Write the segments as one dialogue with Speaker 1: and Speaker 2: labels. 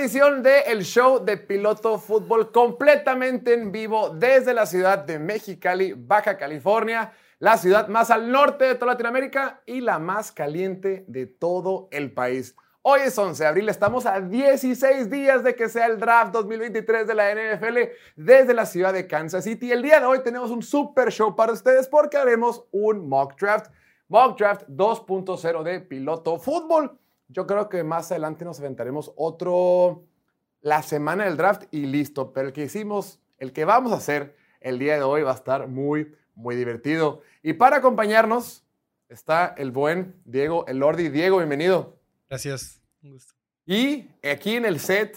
Speaker 1: Edición de El Show de Piloto Fútbol completamente en vivo desde la ciudad de Mexicali, Baja California, la ciudad más al norte de toda Latinoamérica y la más caliente de todo el país. Hoy es 11 de abril, estamos a 16 días de que sea el draft 2023 de la NFL desde la ciudad de Kansas City. El día de hoy tenemos un super show para ustedes porque haremos un mock draft, mock draft 2.0 de piloto fútbol. Yo creo que más adelante nos aventaremos otro la semana del draft y listo, pero el que hicimos, el que vamos a hacer el día de hoy va a estar muy, muy divertido. Y para acompañarnos está el buen Diego Elordi. Diego, bienvenido.
Speaker 2: Gracias, un gusto.
Speaker 1: Y aquí en el set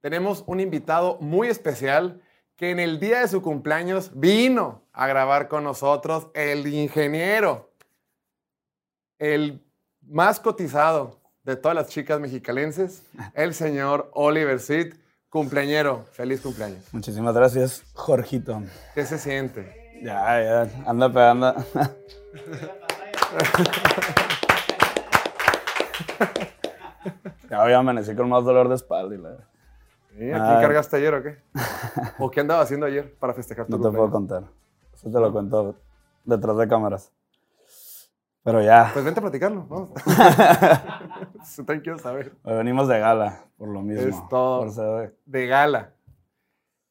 Speaker 1: tenemos un invitado muy especial que en el día de su cumpleaños vino a grabar con nosotros, el ingeniero, el más cotizado de todas las chicas mexicalenses, el señor Oliver Sid, cumpleañero. Feliz cumpleaños.
Speaker 3: Muchísimas gracias, Jorgito.
Speaker 1: ¿Qué se siente?
Speaker 3: Ya, ya, anda pegando. ya voy a amanecer con más dolor de espalda. Y la...
Speaker 1: ¿Y ¿Aquí cargaste ayer o qué? ¿O qué andaba haciendo ayer para festejar tu
Speaker 3: No te puedo contar. Eso te lo cuento detrás de cámaras. Pero ya.
Speaker 1: Pues vente a platicarlo, vamos. quiero saber.
Speaker 3: Hoy venimos de gala, por lo mismo.
Speaker 1: Es todo. De gala.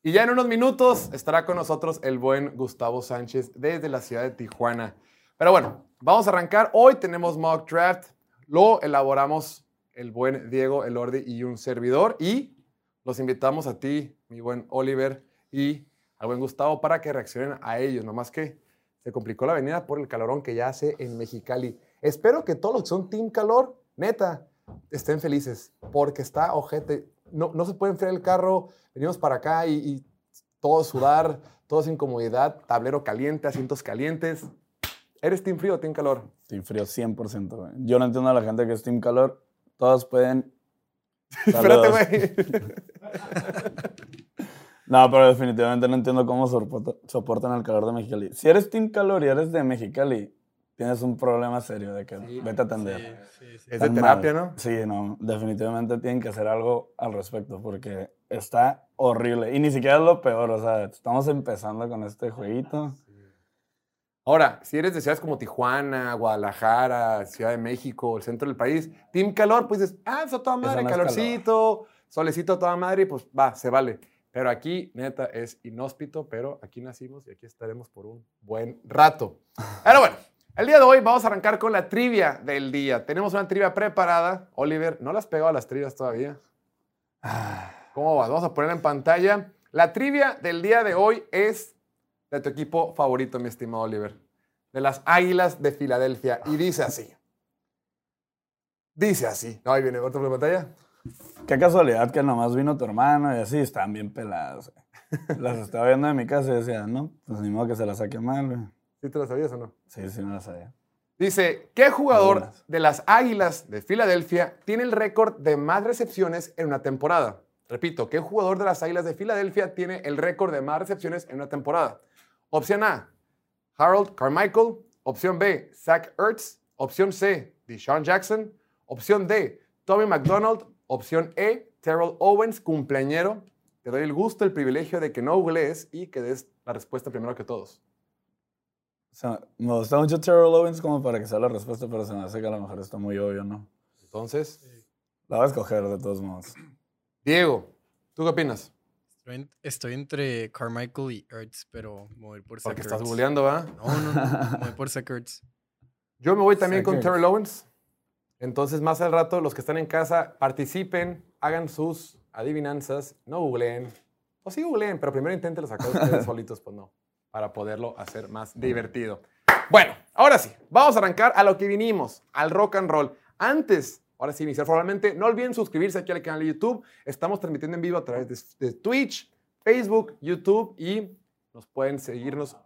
Speaker 1: Y ya en unos minutos estará con nosotros el buen Gustavo Sánchez desde la ciudad de Tijuana. Pero bueno, vamos a arrancar. Hoy tenemos mock draft. Lo elaboramos el buen Diego Elordi y un servidor. Y los invitamos a ti, mi buen Oliver, y al buen Gustavo para que reaccionen a ellos. Nomás que se complicó la avenida por el calorón que ya hace en Mexicali. Espero que todos los que son Team Calor, neta, estén felices, porque está ojete. No, no se puede enfriar el carro, venimos para acá y, y todo sudar, todo sin comodidad, tablero caliente, asientos calientes. ¿Eres Team Frío o Team Calor?
Speaker 3: Team Frío 100%. Yo no entiendo a la gente que es Team Calor. Todos pueden...
Speaker 1: Espérate, güey.
Speaker 3: No, pero definitivamente no entiendo cómo soportan el calor de Mexicali. Si eres Team Calor y eres de Mexicali, tienes un problema serio de que vete a atender.
Speaker 1: es de terapia, ¿no?
Speaker 3: Sí, no, definitivamente tienen que hacer algo al respecto porque está horrible. Y ni siquiera es lo peor, o sea, estamos empezando con este jueguito.
Speaker 1: Ahora, si eres de ciudades como Tijuana, Guadalajara, Ciudad de México, el centro del país, Team Calor, pues dices, ah, eso toda madre, calorcito, solecito toda madre, y pues va, se vale. Pero aquí, neta, es inhóspito, pero aquí nacimos y aquí estaremos por un buen rato. Pero bueno, el día de hoy vamos a arrancar con la trivia del día. Tenemos una trivia preparada. Oliver, ¿no las pegado a las trivias todavía? ¿Cómo vas? Vamos a ponerla en pantalla. La trivia del día de hoy es de tu equipo favorito, mi estimado Oliver. De las Águilas de Filadelfia. Y dice así. Dice así. No, ahí viene, otra pantalla.
Speaker 3: Qué casualidad que nomás vino tu hermano y así están bien peladas. Las estaba viendo en mi casa y decía, no, pues ni modo que se las saque mal.
Speaker 1: ¿Sí te las sabías o no?
Speaker 3: Sí, sí me las sabía.
Speaker 1: Dice, ¿qué jugador de las Águilas de Filadelfia tiene el récord de más recepciones en una temporada? Repito, ¿qué jugador de las Águilas de Filadelfia tiene el récord de más recepciones en una temporada? Opción A, Harold Carmichael. Opción B, Zach Ertz. Opción C, Deshaun Jackson. Opción D, Tommy McDonald. Opción E, Terrell Owens, cumpleañero. Te doy el gusto, el privilegio de que no googlees y que des la respuesta primero que todos.
Speaker 3: O sea, me gusta mucho Terrell Owens como para que sea la respuesta, pero se me hace que a lo mejor está muy obvio, ¿no?
Speaker 1: Entonces.
Speaker 3: La voy a escoger de todos modos.
Speaker 1: Diego, ¿tú qué opinas?
Speaker 2: Estoy, entre Carmichael y Ertz, pero me voy por Zach
Speaker 1: Porque estás googleando, ¿va?
Speaker 2: No, no, no. Me voy por Zach Ertz.
Speaker 1: Yo me voy también con Terrell Owens. Entonces, más al rato, los que están en casa, participen, hagan sus adivinanzas, no googleen. O sí googleen, pero primero intenten sacar ustedes solitos, pues no, para poderlo hacer más divertido. Bueno, ahora sí, vamos a arrancar a lo que vinimos, al rock and roll. Antes, ahora sí, iniciar formalmente, no olviden suscribirse aquí al canal de YouTube. Estamos transmitiendo en vivo a través de, de Twitch, Facebook, YouTube y nos pueden seguirnos.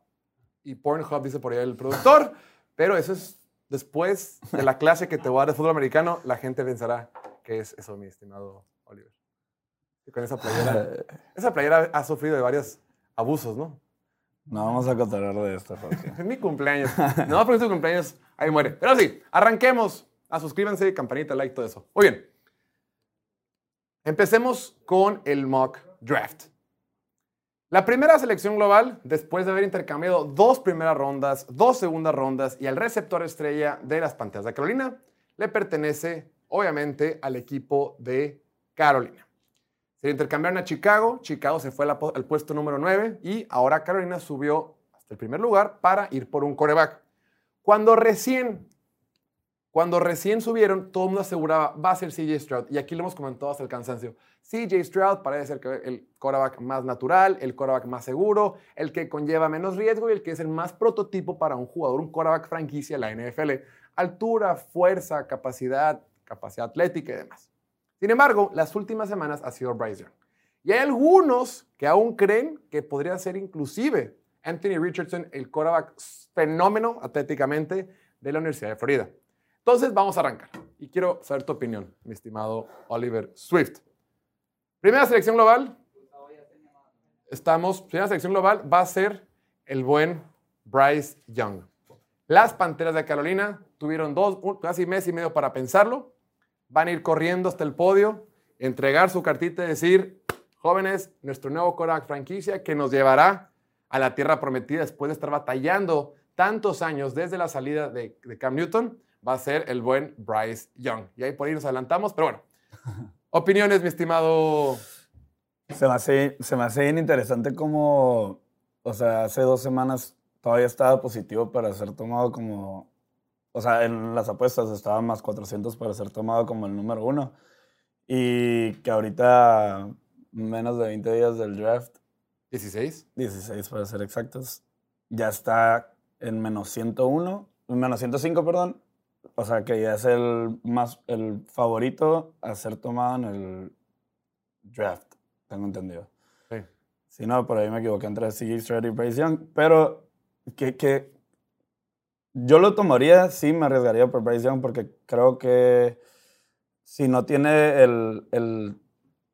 Speaker 1: Y Pornhub dice por ahí el productor, pero eso es después de la clase que te voy a dar de fútbol americano, la gente pensará que es eso, mi estimado Oliver. Y con esa playera. Esa playera ha sufrido de varios abusos, ¿no?
Speaker 3: No vamos a contar de esto, Jorge.
Speaker 1: es mi cumpleaños. No, porque es tu cumpleaños, ahí muere. Pero sí, arranquemos. A suscríbanse, campanita, like, todo eso. Muy bien. Empecemos con el mock draft. La primera selección global, después de haber intercambiado dos primeras rondas, dos segundas rondas y al receptor estrella de las Panteras de Carolina, le pertenece obviamente al equipo de Carolina. Se intercambiaron a Chicago, Chicago se fue al puesto número 9 y ahora Carolina subió hasta el primer lugar para ir por un coreback. Cuando recién cuando recién subieron, todo el mundo aseguraba, va a ser CJ Stroud. Y aquí lo hemos comentado hasta el cansancio. CJ Stroud parece ser el quarterback más natural, el quarterback más seguro, el que conlleva menos riesgo y el que es el más prototipo para un jugador, un quarterback franquicia en la NFL. Altura, fuerza, capacidad, capacidad atlética y demás. Sin embargo, las últimas semanas ha sido Bryce Young. Y hay algunos que aún creen que podría ser inclusive Anthony Richardson, el quarterback fenómeno atléticamente de la Universidad de Florida. Entonces, vamos a arrancar. Y quiero saber tu opinión, mi estimado Oliver Swift. Primera selección global. Estamos, primera selección global va a ser el buen Bryce Young. Las Panteras de Carolina tuvieron dos, casi mes y medio para pensarlo. Van a ir corriendo hasta el podio, entregar su cartita y decir, jóvenes, nuestro nuevo Korak franquicia que nos llevará a la tierra prometida después de estar batallando tantos años desde la salida de, de Cam Newton va a ser el buen Bryce Young. Y ahí por ahí nos adelantamos, pero bueno. Opiniones, mi estimado.
Speaker 3: Se me hace, se me hace bien interesante como, o sea, hace dos semanas todavía estaba positivo para ser tomado como, o sea, en las apuestas estaba más 400 para ser tomado como el número uno. Y que ahorita, menos de 20 días del draft.
Speaker 1: 16.
Speaker 3: 16 para ser exactos. Ya está en menos 101, menos 105, perdón. O sea, que ya es el, más, el favorito a ser tomado en el draft, tengo entendido. Sí. Si no, por ahí me equivoqué entre CJ Stroud y Bryce Young. Pero que, que yo lo tomaría, sí me arriesgaría por Bryce Young porque creo que si no tiene el, el,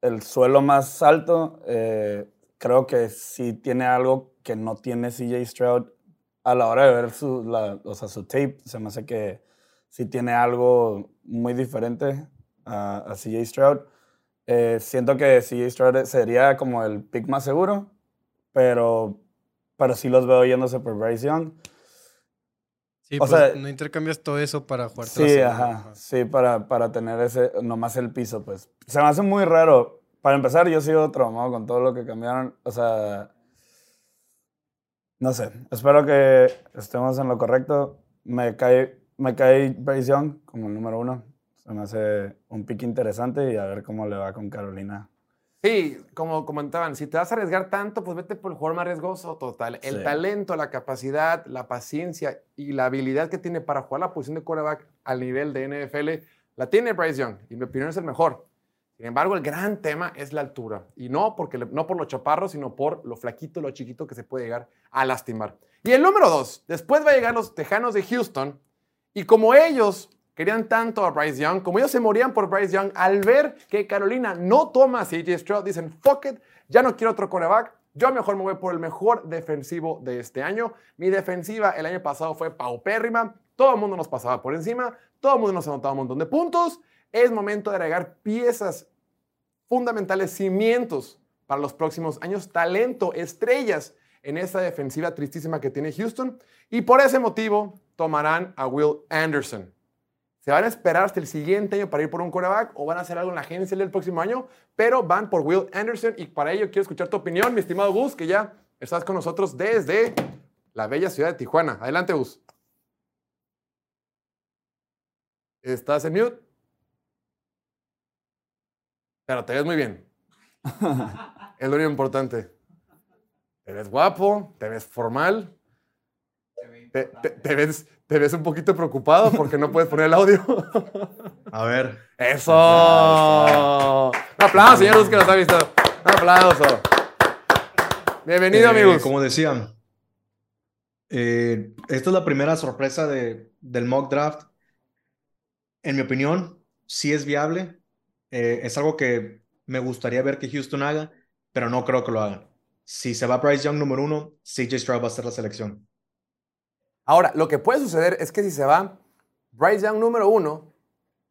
Speaker 3: el suelo más alto, eh, creo que sí tiene algo que no tiene CJ Stroud a la hora de ver su, la, o sea, su tape. Se me hace que sí tiene algo muy diferente a, a CJ Stroud. Eh, siento que CJ Stroud sería como el pick más seguro, pero, pero sí los veo yéndose por Bryce Young.
Speaker 2: Sí, o pues sea, no intercambias todo eso para jugar.
Speaker 3: Sí, ajá, sí, para, para tener ese, nomás el piso, pues. Se me hace muy raro. Para empezar, yo sigo traumado con todo lo que cambiaron. O sea, no sé. Espero que estemos en lo correcto. Me cae me cae Bryce Young como el número uno. Se me hace un pick interesante y a ver cómo le va con Carolina.
Speaker 1: Sí, como comentaban, si te vas a arriesgar tanto, pues vete por el jugador más riesgoso total. El talento, la capacidad, la paciencia y la habilidad que tiene para jugar la posición de quarterback al nivel de NFL, la tiene Bryce Young y en mi opinión es el mejor. Sin embargo, el gran tema es la altura. Y no, porque, no por los chaparros, sino por lo flaquito, lo chiquito que se puede llegar a lastimar. Y el número dos, después va a llegar los Tejanos de Houston, y como ellos querían tanto a Bryce Young, como ellos se morían por Bryce Young, al ver que Carolina no toma a CJ Stroud, dicen, fuck it, ya no quiero otro coreback, yo mejor me voy por el mejor defensivo de este año. Mi defensiva el año pasado fue paupérrima, todo el mundo nos pasaba por encima, todo el mundo nos anotaba un montón de puntos. Es momento de agregar piezas fundamentales, cimientos para los próximos años, talento, estrellas en esa defensiva tristísima que tiene Houston. Y por ese motivo tomarán a Will Anderson. ¿Se van a esperar hasta el siguiente año para ir por un quarterback o van a hacer algo en la agencia del próximo año? Pero van por Will Anderson y para ello quiero escuchar tu opinión, mi estimado Gus, que ya estás con nosotros desde la bella ciudad de Tijuana. Adelante, Gus. ¿Estás en mute? Pero te ves muy bien. es lo único importante. Te ves guapo, te ves formal. Te, ves, te ves un poquito preocupado porque no puedes poner el audio.
Speaker 4: A ver.
Speaker 1: ¡Eso! Un aplauso, señores que nos ha visto. Un aplauso. Bienvenido,
Speaker 4: eh,
Speaker 1: amigos.
Speaker 4: Como decían, eh, esta es la primera sorpresa de, del mock draft. En mi opinión, sí es viable. Eh, es algo que me gustaría ver que Houston haga, pero no creo que lo hagan si se va Bryce Young número uno, CJ Stroud va a ser la selección.
Speaker 1: Ahora, lo que puede suceder es que si se va Bryce Young número uno,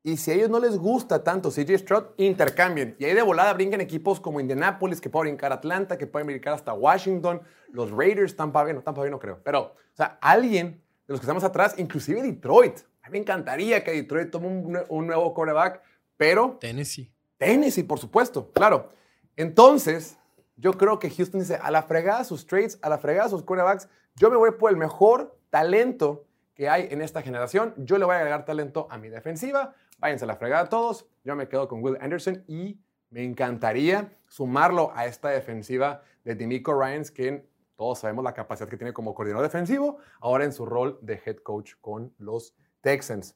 Speaker 1: Y si a ellos no les gusta tanto CJ Stroud, intercambien. Y ahí de volada brinquen equipos como Indianapolis, que pueden brincar Atlanta, que pueden brincar hasta Washington, los Raiders, Tampa Bay, no, Tampa Bay no creo. Pero, o sea, alguien de los que estamos atrás, inclusive Detroit. A mí me encantaría que Detroit tome un, un nuevo quarterback, pero
Speaker 2: Tennessee.
Speaker 1: Tennessee, por supuesto, claro. Entonces, yo creo que Houston dice, a la fregada sus trades, a la fregada sus quarterbacks, yo me voy por el mejor talento que hay en esta generación. Yo le voy a agregar talento a mi defensiva. Váyanse a la fregada todos. Yo me quedo con Will Anderson y me encantaría sumarlo a esta defensiva de Demico Ryans, que todos sabemos la capacidad que tiene como coordinador defensivo, ahora en su rol de head coach con los Texans.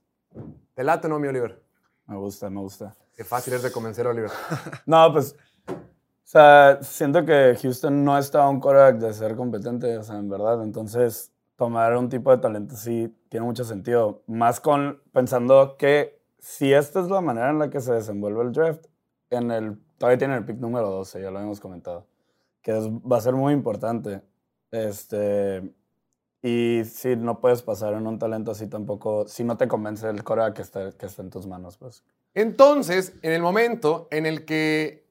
Speaker 1: ¿Te late no, mi Oliver?
Speaker 3: Me gusta, me gusta.
Speaker 1: Qué fácil es de convencer Oliver.
Speaker 3: No, pues, o sea, siento que Houston no está a un quarterback de ser competente, o sea, en verdad. Entonces, tomar un tipo de talento sí tiene mucho sentido. Más con pensando que si esta es la manera en la que se desenvuelve el draft, en el, todavía tienen el pick número 12, ya lo habíamos comentado, que es- va a ser muy importante. Este, y si no puedes pasar en un talento así tampoco, si no te convence el quarterback que está, que está en tus manos, pues.
Speaker 1: Entonces, en el momento en el que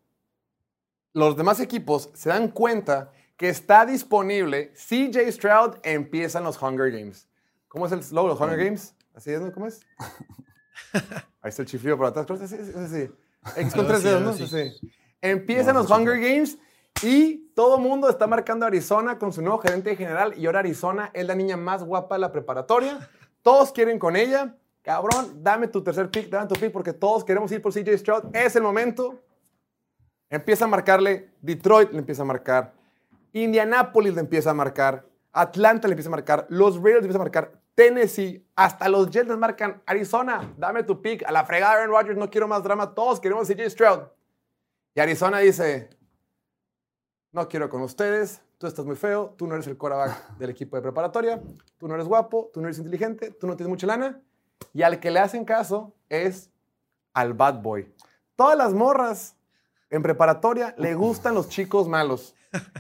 Speaker 1: los demás equipos se dan cuenta que está disponible CJ Stroud, empiezan los Hunger Games. ¿Cómo es el slow de los Hunger Games? ¿Así es, no? ¿Cómo es? Ahí está el chiflido por atrás. X con tres dedos, ¿no? Sí. Empiezan los Hunger Games y todo mundo está marcando a Arizona con su nuevo gerente general y ahora Arizona es la niña más guapa de la preparatoria. Todos quieren con ella. Cabrón, dame tu tercer pick, dame tu pick porque todos queremos ir por CJ Stroud. Es el momento. Empieza a marcarle Detroit, le empieza a marcar. Indianapolis le empieza a marcar. Atlanta le empieza a marcar. Los Raiders le empieza a marcar. Tennessee, hasta los Jets les marcan. Arizona, dame tu pick. A la fregada Aaron Rodgers, no quiero más drama. Todos queremos CJ Stroud. Y Arizona dice, no quiero con ustedes, tú estás muy feo, tú no eres el quarterback del equipo de preparatoria, tú no eres guapo, tú no eres inteligente, tú no tienes mucha lana. Y al que le hacen caso es al bad boy. Todas las morras en preparatoria le gustan los chicos malos.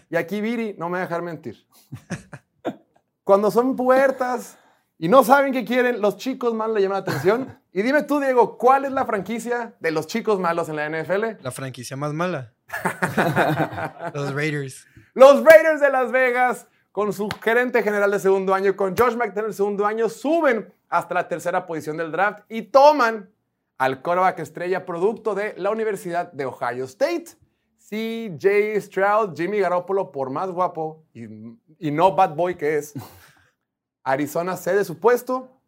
Speaker 1: Y aquí Viri no me va a dejar mentir. Cuando son puertas y no saben qué quieren, los chicos malos le llaman la atención. Y dime tú, Diego, ¿cuál es la franquicia de los chicos malos en la NFL?
Speaker 2: La franquicia más mala. Los Raiders.
Speaker 1: Los Raiders de Las Vegas, con su gerente general de segundo año, con Josh McDaniel de segundo año, suben hasta la tercera posición del draft y toman al quarterback estrella producto de la Universidad de Ohio State. CJ Stroud, Jimmy Garoppolo, por más guapo y, y no bad boy que es, Arizona cede su puesto,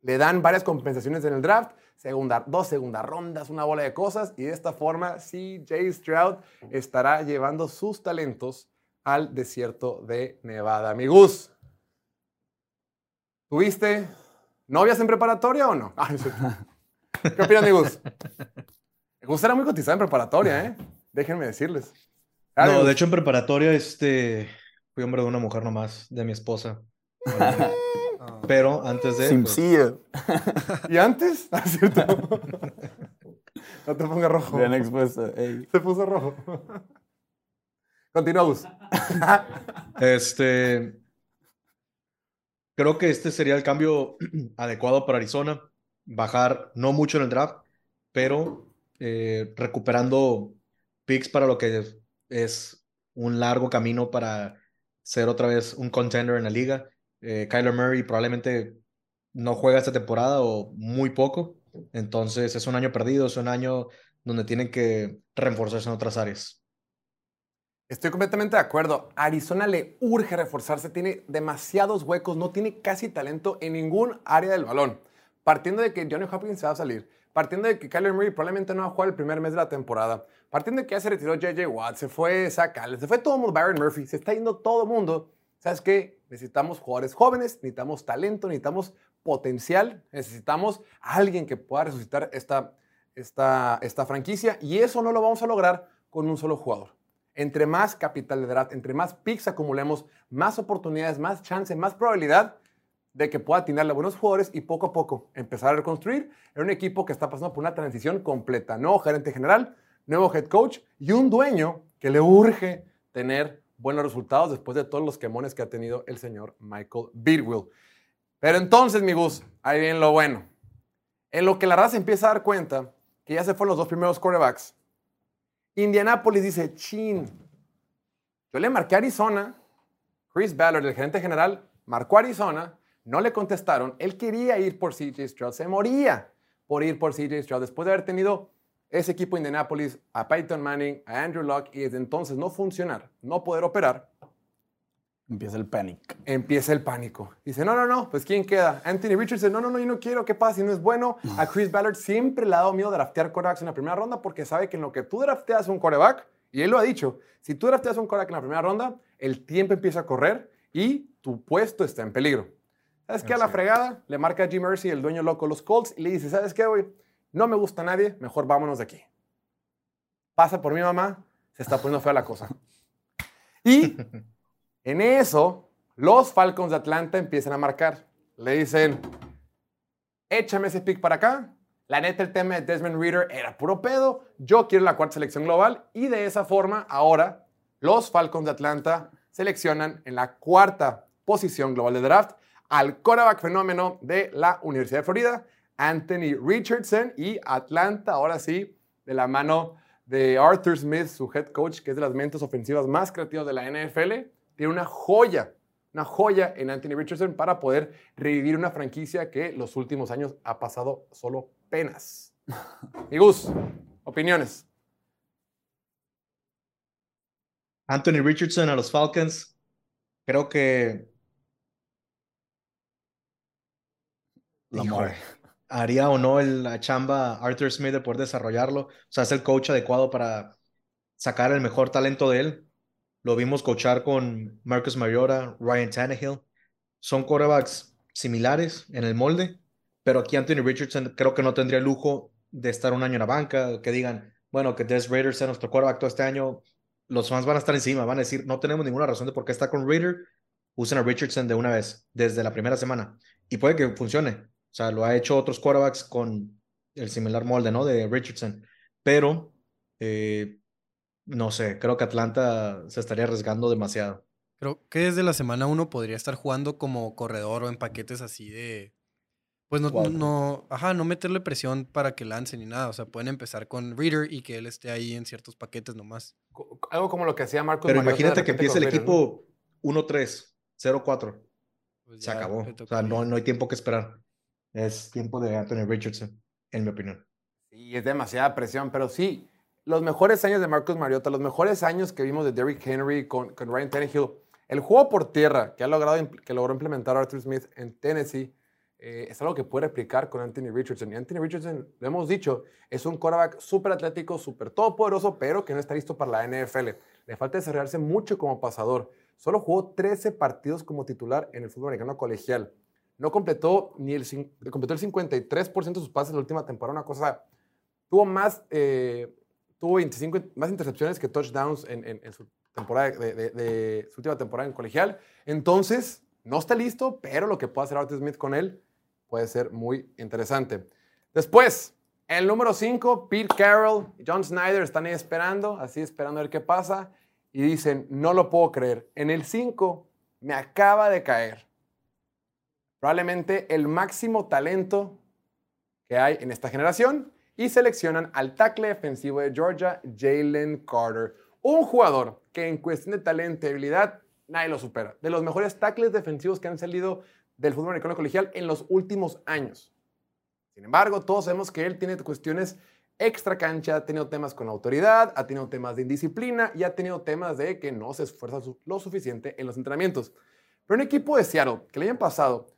Speaker 1: le dan varias compensaciones en el draft, segunda, dos segundas rondas, una bola de cosas, y de esta forma CJ Stroud estará llevando sus talentos al desierto de Nevada. Amigos, ¿tuviste novias en preparatoria o no? Ah. ¿Qué opinan, amigos? Gus era muy cotizada en preparatoria, ¿eh? Déjenme decirles.
Speaker 4: No, de hecho en preparatoria este, fui hombre de una mujer nomás, de mi esposa. Pero antes de... pues.
Speaker 1: ¿Y antes? Ah, cierto. No te pongas rojo.
Speaker 3: Bien expuesto. ey.
Speaker 1: Se puso rojo. Continúa, Gus.
Speaker 4: Este, creo que este sería el cambio adecuado para Arizona. Bajar no mucho en el draft, pero eh, recuperando picks para lo que es, un largo camino para ser otra vez un contender en la liga. Eh, Kyler Murray probablemente no juega esta temporada o muy poco. Entonces es un año perdido, es un año donde tienen que reforzarse en otras áreas.
Speaker 1: Estoy completamente de acuerdo. Arizona le urge reforzarse, tiene demasiados huecos, no tiene casi talento en ningún área del balón. Partiendo de que Johnny Hopkins se va a salir, partiendo de que Kyler Murray probablemente no va a jugar el primer mes de la temporada, partiendo de que ya se retiró JJ Watt, se fue Zach Allen, se fue todo el mundo, Byron Murphy, se está yendo todo el mundo. ¿Sabes qué? Necesitamos jugadores jóvenes, necesitamos talento, necesitamos potencial, necesitamos a alguien que pueda resucitar esta, esta, esta franquicia y eso no lo vamos a lograr con un solo jugador. Entre más capital de draft, entre más picks acumulemos, más oportunidades, más chance, más probabilidad de que pueda atinarle a buenos jugadores y poco a poco empezar a reconstruir en un equipo que está pasando por una transición completa. Nuevo gerente general, nuevo head coach y un dueño que le urge tener buenos resultados después de todos los quemones que ha tenido el señor Michael Bidwill. Pero entonces, mi Gus, ahí viene lo bueno. En lo que la raza empieza a dar cuenta que ya se fueron los dos primeros quarterbacks, Indianapolis dice, chin, yo le marqué a Arizona, Chris Ballard, el gerente general, marcó a Arizona, no le contestaron, él quería ir por CJ Stroud, se moría por ir por CJ Stroud, después de haber tenido ese equipo de Indianapolis, a Peyton Manning, a Andrew Luck, y desde entonces no funcionar, no poder operar,
Speaker 3: Empieza el panic.
Speaker 1: empieza el pánico. Dice, no, no, no, pues ¿quién queda? Anthony Richardson, no, no, no, yo no quiero, ¿qué pasa si no es bueno? A Chris Ballard siempre le ha dado miedo draftear corebacks en la primera ronda porque sabe que en lo que tú drafteas un coreback, y él lo ha dicho, si tú drafteas un coreback en la primera ronda, el tiempo empieza a correr y tu puesto está en peligro. ¿Sabes qué? A la fregada, le marca a Jim Mercy, el dueño loco de los Colts, y le dice, ¿sabes qué, güey? No me gusta nadie, mejor vámonos de aquí. Pasa por mi mamá, se está poniendo fea la cosa. Y en eso, los Falcons de Atlanta empiezan a marcar. Le dicen, échame ese pick para acá. La neta, el tema de Desmond Reader era puro pedo. Yo quiero la cuarta selección global. Y de esa forma, ahora, los Falcons de Atlanta seleccionan en la cuarta posición global de draft al quarterback fenómeno de la Universidad de Florida, Anthony Richardson. Y Atlanta, ahora sí, de la mano de Arthur Smith, su head coach, que es de las mentes ofensivas más creativas de la NFL, tiene una joya, una joya en Anthony Richardson para poder revivir una franquicia que los últimos años ha pasado solo penas. Mi Gus, opiniones.
Speaker 4: Anthony Richardson a los Falcons. Creo que
Speaker 3: La
Speaker 4: haría o no el- la chamba Arthur Smith de poder desarrollarlo. O sea, es el coach adecuado para sacar el mejor talento de él. Lo vimos coachar con Marcus Mariota, Ryan Tannehill. Son quarterbacks similares en el molde, pero aquí Anthony Richardson creo que no tendría el lujo de estar un año en la banca, que digan, bueno, que Des Raiders sea nuestro quarterback todo este año. Los fans van a estar encima, van a decir, no tenemos ninguna razón de por qué está con Raider. Usen a Richardson de una vez, desde la primera semana. Y puede que funcione. O sea, lo ha hecho otros quarterbacks con el similar molde, ¿no? De Richardson. Pero, eh, no sé, creo que Atlanta se estaría arriesgando demasiado.
Speaker 2: Creo que desde la semana uno podría estar jugando como corredor o en paquetes así de. Pues no, no, ajá, no meterle presión para que lance ni nada. O sea, pueden empezar con Reader y que él esté ahí en ciertos paquetes nomás.
Speaker 1: Algo como lo que hacía Marcos
Speaker 4: Pero imagínate que empiece el
Speaker 1: Raiders, ¿no?
Speaker 4: equipo 1-3, 0-4.
Speaker 2: Pues
Speaker 4: Se acabó. O sea, no, no hay tiempo que esperar. Es tiempo de Anthony Richardson, en mi opinión.
Speaker 1: Sí, es demasiada presión, pero sí, los mejores años de Marcus Mariota, los mejores años que vimos de Derrick Henry con, Ryan Tannehill, el juego por tierra que, ha logrado, que logró implementar Arthur Smith en Tennessee, eh, es algo que puede replicar con Anthony Richardson. Y Anthony Richardson, lo hemos dicho, es un quarterback súper atlético, súper todopoderoso, pero que no está listo para la NFL. Le falta desarrollarse mucho como pasador. Solo jugó 13 partidos como titular en el fútbol americano colegial. No completó ni el, completó el 53% de sus pases la última temporada, una cosa tuvo más, eh, tuvo 25 in- más intercepciones que touchdowns en, en- su temporada de, su última temporada en colegial. Entonces, no está listo, pero lo que puede hacer Arthur Smith con él puede ser muy interesante. Después, el número 5, Pete Carroll y John Snyder están ahí esperando, así esperando a ver qué pasa, y dicen, no lo puedo creer. En el 5 me acaba de caer probablemente el máximo talento que hay en esta generación y seleccionan al tackle defensivo de Georgia, Jalen Carter. Un jugador que en cuestión de talento y habilidad nadie lo supera. De los mejores tackles defensivos que han salido del fútbol americano colegial en los últimos años. Sin embargo, todos sabemos que él tiene cuestiones extra cancha, ha tenido temas con autoridad, ha tenido temas de indisciplina y ha tenido temas de que no se esfuerza lo suficiente en los entrenamientos. Pero un equipo de Seattle que el año pasado,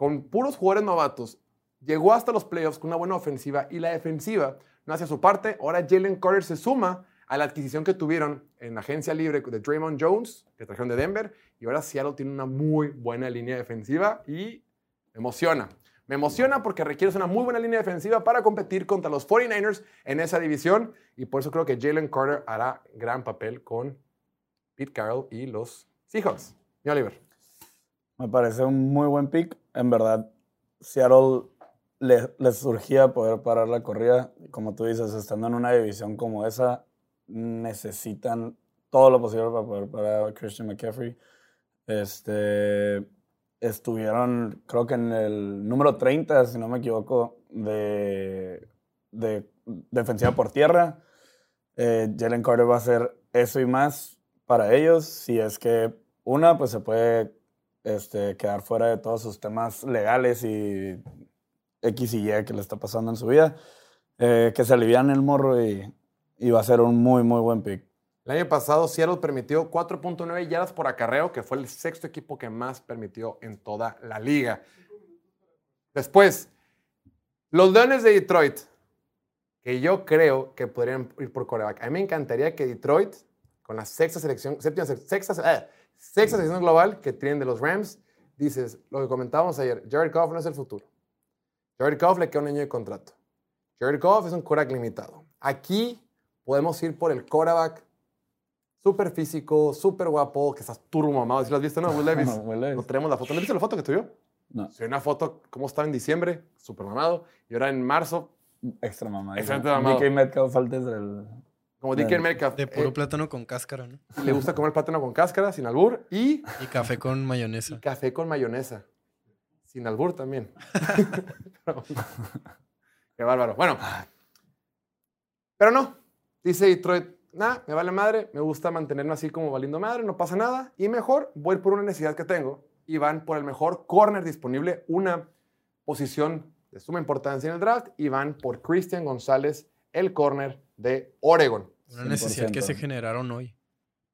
Speaker 1: con puros jugadores novatos, llegó hasta los playoffs con una buena ofensiva y la defensiva no hacía su parte. Ahora Jalen Carter se suma a la adquisición que tuvieron en la agencia libre de Draymond Jones, que trajeron de Denver, y ahora Seattle tiene una muy buena línea defensiva y me emociona. Me emociona porque requieres una muy buena línea defensiva para competir contra los 49ers en esa división y por eso creo que Jalen Carter hará gran papel con Pete Carroll y los Seahawks. Mi Oliver.
Speaker 3: Me parece un muy buen pick. En verdad, Seattle le- les surgía poder parar la corrida. Como tú dices, estando en una división como esa, necesitan todo lo posible para poder parar a Christian McCaffrey. Este, estuvieron, creo que en el número 30, si no me equivoco, de, de defensiva por tierra. Eh, Jalen Carter va a hacer eso y más para ellos si es que una, pues se puede este, quedar fuera de todos sus temas legales y X y Y que le está pasando en su vida. Eh, que se alivian el morro y, y va a ser un muy, muy buen pick.
Speaker 1: El año pasado Seattle permitió 4.9 yardas por acarreo, que fue el sexto equipo que más permitió en toda la liga. Después, los Leones de Detroit, que yo creo que podrían ir por coreback. A mí me encantaría que Detroit, con la sexta selección, séptima, sexta, eh, sexta selección global que tienen de los Rams, dices, lo que comentábamos ayer, Jared Goff no es el futuro. Jared Goff le queda un año de contrato. Jared Goff es un quarterback limitado. Aquí podemos ir por el quarterback súper físico, súper guapo, que estás turbo mamado. ¿Sí lo has visto, no? Will Levis.
Speaker 3: No, Will Levis.
Speaker 1: No tenemos la foto. ¿No viste la foto que tuvo?
Speaker 3: No,
Speaker 1: Sí, una foto, cómo estaba en diciembre, súper mamado. Y ahora en marzo,
Speaker 3: extra mamá.
Speaker 1: Excelente mamado.
Speaker 3: DK Metcalf faltes del...
Speaker 1: como DK
Speaker 3: Bueno,
Speaker 1: Metcalf.
Speaker 2: De puro
Speaker 1: eh,
Speaker 2: plátano con cáscara, ¿no?
Speaker 1: le gusta comer plátano con cáscara, sin albur. Y
Speaker 2: Y café con mayonesa.
Speaker 1: café con mayonesa. Sin albur también. Qué bárbaro. Bueno. Pero no. Dice Detroit, nah, me vale madre, me gusta mantenerme así como valiendo madre, no pasa nada. Y mejor voy por una necesidad que tengo. Y van por el mejor corner disponible, una posición de suma importancia en el draft. Y van por Christian González, el corner de Oregon.
Speaker 2: Una necesidad que
Speaker 3: 100%.
Speaker 2: se generaron hoy.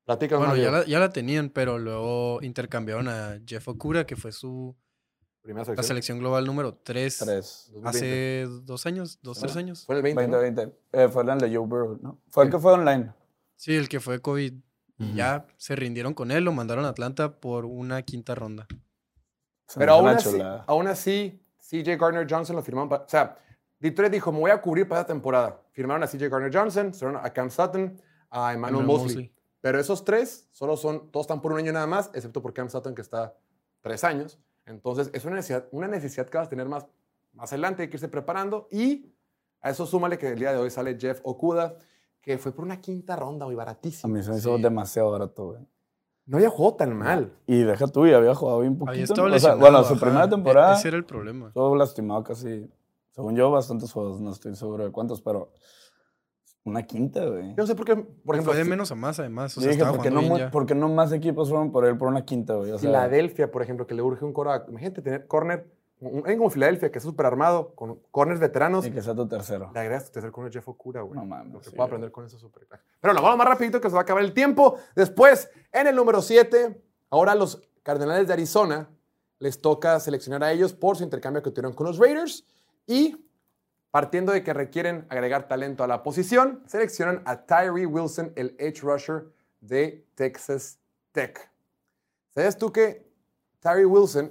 Speaker 1: Platícanos,
Speaker 2: Bueno, ya la, ya la tenían, pero luego intercambiaron a Jeff Okura, que fue su
Speaker 1: Primera
Speaker 2: la
Speaker 1: selección.
Speaker 2: selección global número 3
Speaker 3: Tres.
Speaker 1: 2020.
Speaker 2: hace dos años, dos, tres años.
Speaker 1: Fue el 20, ¿no?
Speaker 3: 2020. Eh, fue el de Joe Burrow, ¿no? Fue el que fue online.
Speaker 2: Sí, el que fue COVID. Y
Speaker 3: Ujú.
Speaker 2: ya se rindieron con él, lo mandaron a Atlanta por una quinta ronda.
Speaker 1: Pero aún así, aún así, CJ Gardner Johnson lo firmaron. pa- o sea, Detroit dijo, me voy a cubrir para esta temporada. Firmaron a CJ Gardner Johnson, firmaron a Cam Sutton, a Emmanuel
Speaker 2: Emmanuel
Speaker 1: Mosley. Pero esos tres solo son, todos están por un año nada más, excepto por Cam Sutton que está tres años. Entonces, es una necesidad, una necesidad que vas a tener más, más adelante, hay que irse preparando. Y a eso súmale que el día de hoy sale Jeff Okuda, que fue por una quinta ronda, muy
Speaker 3: A
Speaker 1: baratísimo.
Speaker 3: mí se me hizo
Speaker 2: Sí.
Speaker 3: demasiado barato, güey.
Speaker 1: No había jugado tan mal.
Speaker 3: Y deja tú, y había jugado bien poquito.
Speaker 2: Había estado
Speaker 3: O sea, bueno, su primera
Speaker 2: E-
Speaker 3: temporada
Speaker 2: Ese era el problema.
Speaker 3: estuvo lastimado casi, según yo, bastantes juegos. No estoy seguro de cuántos, pero una quinta, güey.
Speaker 1: Yo no sé por qué, por ejemplo,
Speaker 2: Fue de menos a más, además. O sea,
Speaker 3: dije,
Speaker 2: estaba
Speaker 3: ¿por qué, no,
Speaker 2: jugando
Speaker 3: mu-
Speaker 2: bien ya.
Speaker 3: por qué no más equipos fueron por él por una quinta, güey? O sea,
Speaker 1: Filadelfia, por ejemplo, que le urge un coreback. Imagínate tener corner, un, alguien como Filadelfia, que es súper armado, con corners veteranos.
Speaker 3: y que sea tu tercero.
Speaker 1: Le agregas tu tercer corner Jeff Okura, güey.
Speaker 3: No mames,
Speaker 1: Lo que
Speaker 3: sí,
Speaker 1: puedo aprender con eso súper. Pero lo vamos más rapidito que se va a acabar el tiempo. Después, en el número 7, ahora los Cardenales de Arizona les toca seleccionar a ellos por su intercambio que tuvieron con los Raiders. Y partiendo de que requieren agregar talento a la posición, seleccionan a Tyree Wilson, el edge rusher de Texas Tech. ¿Sabes tú que Tyree Wilson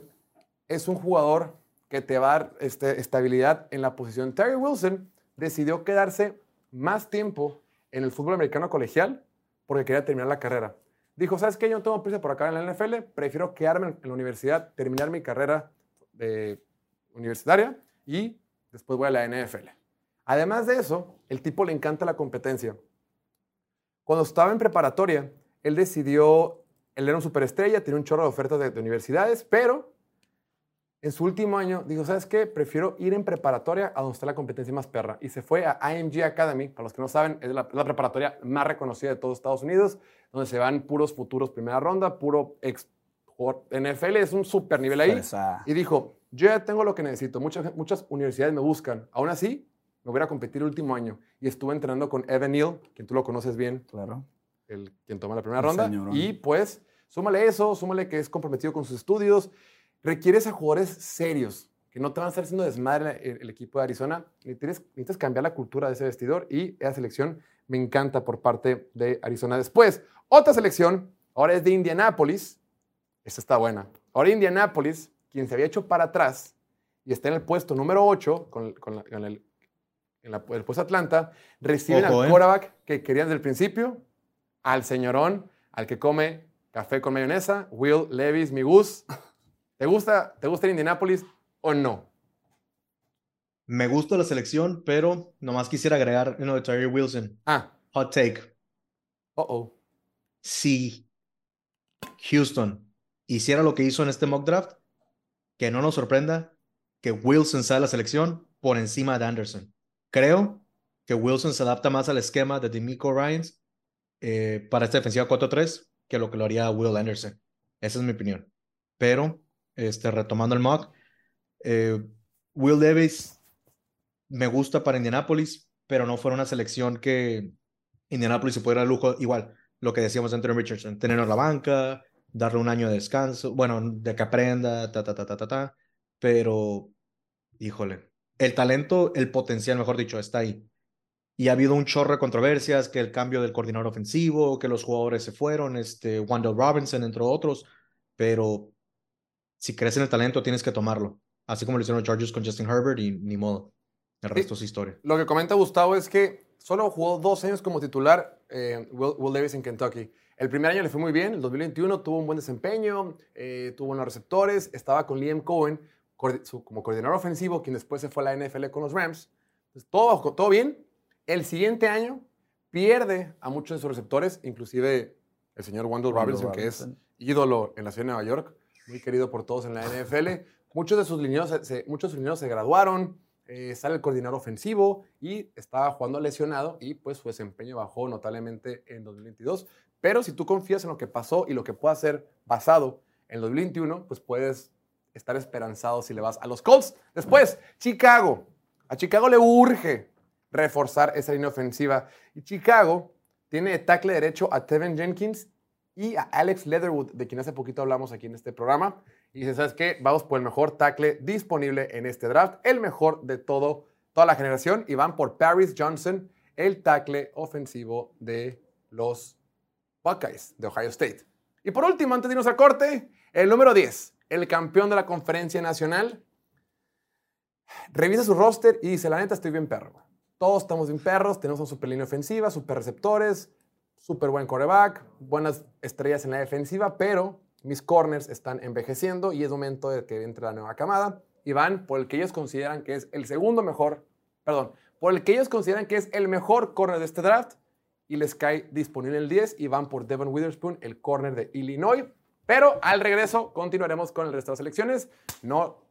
Speaker 1: es un jugador que te va a dar este, estabilidad en la posición? Tyree Wilson decidió quedarse más tiempo en el fútbol americano colegial porque quería terminar la carrera. Dijo, ¿sabes qué? Yo no tengo prisa por acá en la NFL, prefiero quedarme en la universidad, terminar mi carrera de universitaria y después voy a la NFL. Además de eso, el tipo le encanta la competencia. Cuando estaba en preparatoria, él decidió, él era un superestrella, tenía un chorro de ofertas de, de universidades, pero en su último año dijo, ¿sabes qué? Prefiero ir en preparatoria a donde está la competencia más perra. Y se fue a IMG Academy, para los que no saben, es la, la preparatoria más reconocida de todos Estados Unidos, donde se van puros futuros primera ronda, puro ex NFL, es un super nivel ahí.
Speaker 3: Fresa.
Speaker 1: Y dijo, yo ya tengo lo que necesito, muchas, muchas universidades me buscan. Aún así, me voy a competir el último año. Y estuve entrenando con Evan Neal, quien tú lo conoces bien,
Speaker 3: Claro.
Speaker 1: el, quien toma la primera
Speaker 3: El
Speaker 1: ronda.
Speaker 3: señorón.
Speaker 1: Y pues, súmale eso, súmale que es comprometido con sus estudios. Requieres a jugadores serios, que no te van a estar haciendo desmadre el, el equipo de Arizona. Necesitas, necesitas cambiar la cultura de ese vestidor y esa selección me encanta por parte de Arizona. Después, otra selección, ahora es de Indianápolis. Esta está buena. Ahora Indianápolis, quien se había hecho para atrás y está en el puesto número 8 con, con la- con el, en la- el puesto Atlanta, reciben
Speaker 4: Ojo,
Speaker 1: al
Speaker 4: ¿eh?
Speaker 1: quarterback que querían desde el principio, al señorón, al que come café con mayonesa, Will Levis, mi Gus. ¿Te gusta, ¿Te gusta el Indianapolis o no?
Speaker 4: Me gusta la selección, pero nomás quisiera agregar uno de Tyree Wilson.
Speaker 1: Ah,
Speaker 4: Hot take.
Speaker 1: oh, oh.
Speaker 4: Si Houston hiciera lo que hizo en este mock draft, que no nos sorprenda que Wilson sea la selección por encima de Anderson. Creo que Wilson se adapta más al esquema de Demico Ryans eh, para esta defensiva 4-3 que lo que lo haría Will Anderson. Esa es mi opinión. Pero, este, retomando el mock, eh, Will Davis me gusta para Indianapolis, pero no fue una selección que Indianapolis se pudiera lujo. Igual, lo que decíamos de Anthony Richardson, tenerlo en la banca, darle un año de descanso, bueno, de que aprenda, ta, ta, ta, ta, ta, ta. Pero, híjole, el talento, el potencial, mejor dicho, está ahí. Y ha habido un chorro de controversias, que el cambio del coordinador ofensivo, que los jugadores se fueron, este, Wendell Robinson, entre otros, pero si crees en el talento tienes que tomarlo, así como lo hicieron los Chargers con Justin Herbert y ni modo, el resto es historia.
Speaker 1: Lo que comenta Gustavo es que solo jugó dos años como titular eh, Will, Davis en Kentucky. El primer año le fue muy bien, el 2021 tuvo un buen desempeño, eh, tuvo buenos receptores, estaba con Liam Cohen como coordinador ofensivo, quien después se fue a la NFL con los Rams. todo, todo bien, el siguiente año pierde a muchos de sus receptores, inclusive el señor Wendell Robinson, que es ídolo en la ciudad de Nueva York, muy querido por todos en la NFL. Muchos de sus lineos se, muchos de sus se graduaron, eh, sale el coordinador ofensivo y estaba jugando lesionado y pues su desempeño bajó notablemente en 2022. Pero si tú confías en lo que pasó y lo que puede ser basado en 2021, pues puedes estar esperanzado si le vas a los Colts. Después, Chicago. A Chicago le urge reforzar esa línea ofensiva. Y Chicago tiene de tackle derecho a Tevin Jenkins y a Alex Leatherwood, de quien hace poquito hablamos aquí en este programa. Y dice, ¿sabes qué? Vamos por el mejor tackle disponible en este draft, el mejor de todo, toda la generación, y van por Paris Johnson, el tackle ofensivo de los Buckeyes de Ohio State. Y por último, antes de irnos a corte, el número 10, el campeón de la conferencia nacional, revisa su roster y dice, la neta, estoy bien perro. Todos estamos bien perros, tenemos una super línea ofensiva, super receptores, súper buen coreback, buenas estrellas en la defensiva, pero mis corners están envejeciendo y es momento de que entre la nueva camada y van por el que ellos consideran que es el segundo mejor, perdón, por el que ellos consideran que es el mejor corner de este draft y les cae disponible el 10 y van por Devon Witherspoon, el corner de Illinois. Pero al regreso continuaremos con el resto de las selecciones. No,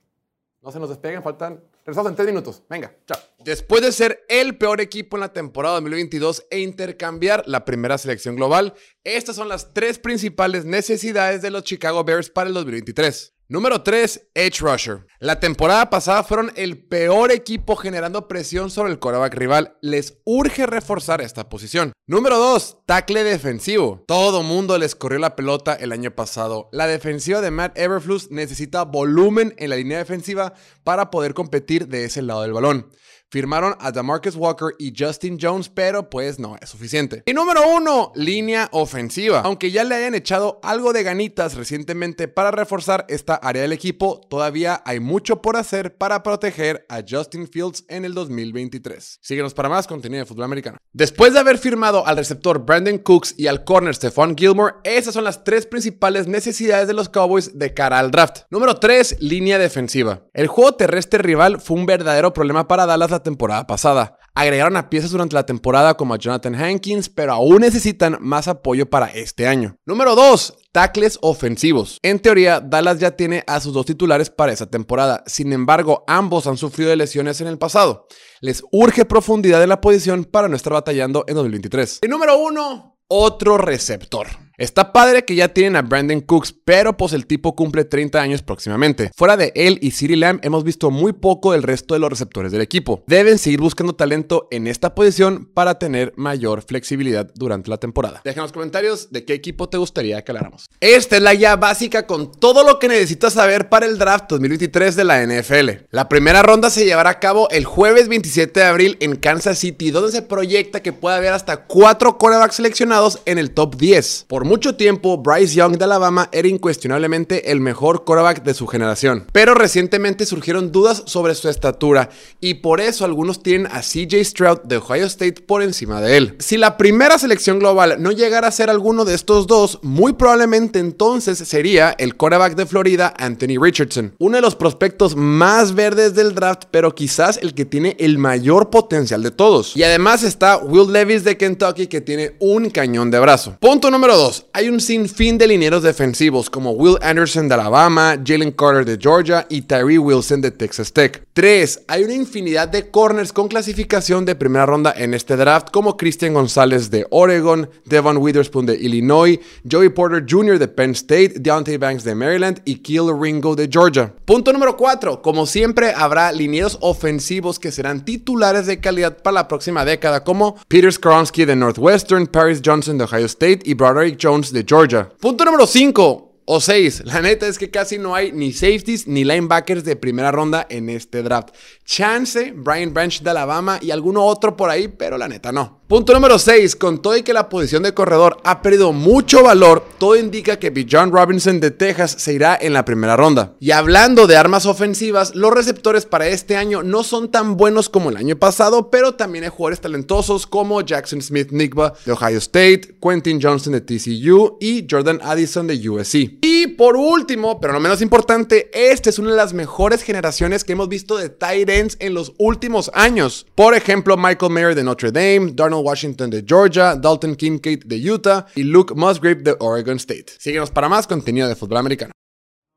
Speaker 1: no se nos despeguen, faltan Regresamos en tres minutos. Venga, chao. Después de ser el peor equipo en la temporada 2022 e intercambiar la primera selección global, estas son las tres principales necesidades de los Chicago Bears para el 2023. Número 3, Edge Rusher. La temporada pasada fueron el peor equipo generando presión sobre el quarterback rival. Les urge reforzar esta posición. Número 2, tackle defensivo. Todo mundo les corrió la pelota el año pasado. La defensiva de Matt Everflus necesita volumen en la línea defensiva para poder competir de ese lado del balón. Firmaron a DeMarcus Walker y Justin Jones, pero pues no es suficiente. Y número uno, línea ofensiva. Aunque ya le hayan echado algo de ganitas recientemente para reforzar esta área del equipo, todavía hay mucho por hacer para proteger a Justin Fields en el 2023. Síguenos para más contenido de fútbol americano. Después de haber firmado al receptor Brandon Cooks y al corner Stephon Gilmore, esas son las tres principales necesidades de los Cowboys de cara al draft. Número 3, línea defensiva. El juego terrestre rival fue un verdadero problema para Dallas la temporada pasada. Agregaron a piezas durante la temporada como a Jonathan Hankins, pero aún necesitan más apoyo para este año. Número 2. Tackles ofensivos. En teoría, Dallas ya tiene a sus dos titulares para esa temporada. Sin embargo, ambos han sufrido de lesiones en el pasado. Les urge profundidad en la posición para no estar batallando en 2023. Y número 1. Otro receptor. Está padre que ya tienen a Brandon Cooks, pero pues el tipo cumple 30 años próximamente. Fuera de él y City Lamb hemos visto muy poco del resto de los receptores del equipo. Deben seguir buscando talento en esta posición para tener mayor flexibilidad durante la temporada. Deja en los comentarios de qué equipo te gustaría que habláramos. Esta es la guía básica con todo lo que necesitas saber para el draft 2023 de la NFL. La primera ronda se llevará a cabo el jueves 27 de abril en Kansas City, donde se proyecta que pueda haber hasta 4 quarterbacks seleccionados en el top 10. Por mucho tiempo, Bryce Young de Alabama era incuestionablemente el mejor quarterback de su generación, pero recientemente surgieron dudas sobre su estatura y por eso algunos tienen a CJ Stroud de Ohio State por encima de él. Si la primera selección global no llegara a ser alguno de estos dos, muy probablemente entonces sería el quarterback de Florida, Anthony Richardson, uno de los prospectos más verdes del draft, pero quizás el que tiene el mayor potencial de todos. Y además está Will Levis de Kentucky que tiene un cañón de brazo. Punto número 2 hay un sinfín de linieros defensivos como Will Anderson de Alabama, Jalen Carter de Georgia y Tyree Wilson de Texas Tech. 3. Hay una infinidad de corners con clasificación de primera ronda en este draft, como Christian González de Oregon, Devon Witherspoon de Illinois, Joey Porter Jr. de Penn State, Deontay Banks de Maryland y Kill Ringo de Georgia. Punto número 4. Como siempre, habrá linieros ofensivos que serán titulares de calidad para la próxima década, como Peter Skronsky de Northwestern, Paris Johnson de Ohio State y Broderick Jones de Georgia. Punto número 5 o 6. La neta es que casi no hay ni safeties ni linebackers de primera ronda en este draft. Chance, Brian Branch de Alabama y alguno otro por ahí, pero la neta no. Punto número 6. Con todo y que la posición de corredor ha perdido mucho valor, todo indica que Bijan Robinson de Texas se irá en la primera ronda. Y hablando de armas ofensivas, los receptores para este año no son tan buenos como el año pasado, pero también hay jugadores talentosos como Jackson Smith Nigba de Ohio State, Quentin Johnson de TCU y Jordan Addison de USC. Y por último, pero no menos importante, esta es una de las mejores generaciones que hemos visto de tight ends en los últimos años. Por ejemplo, Michael Mayer de Notre Dame, Washington de Georgia, Dalton Kincaid de Utah y Luke Musgrave de Oregon State. Síguenos para más contenido de fútbol americano.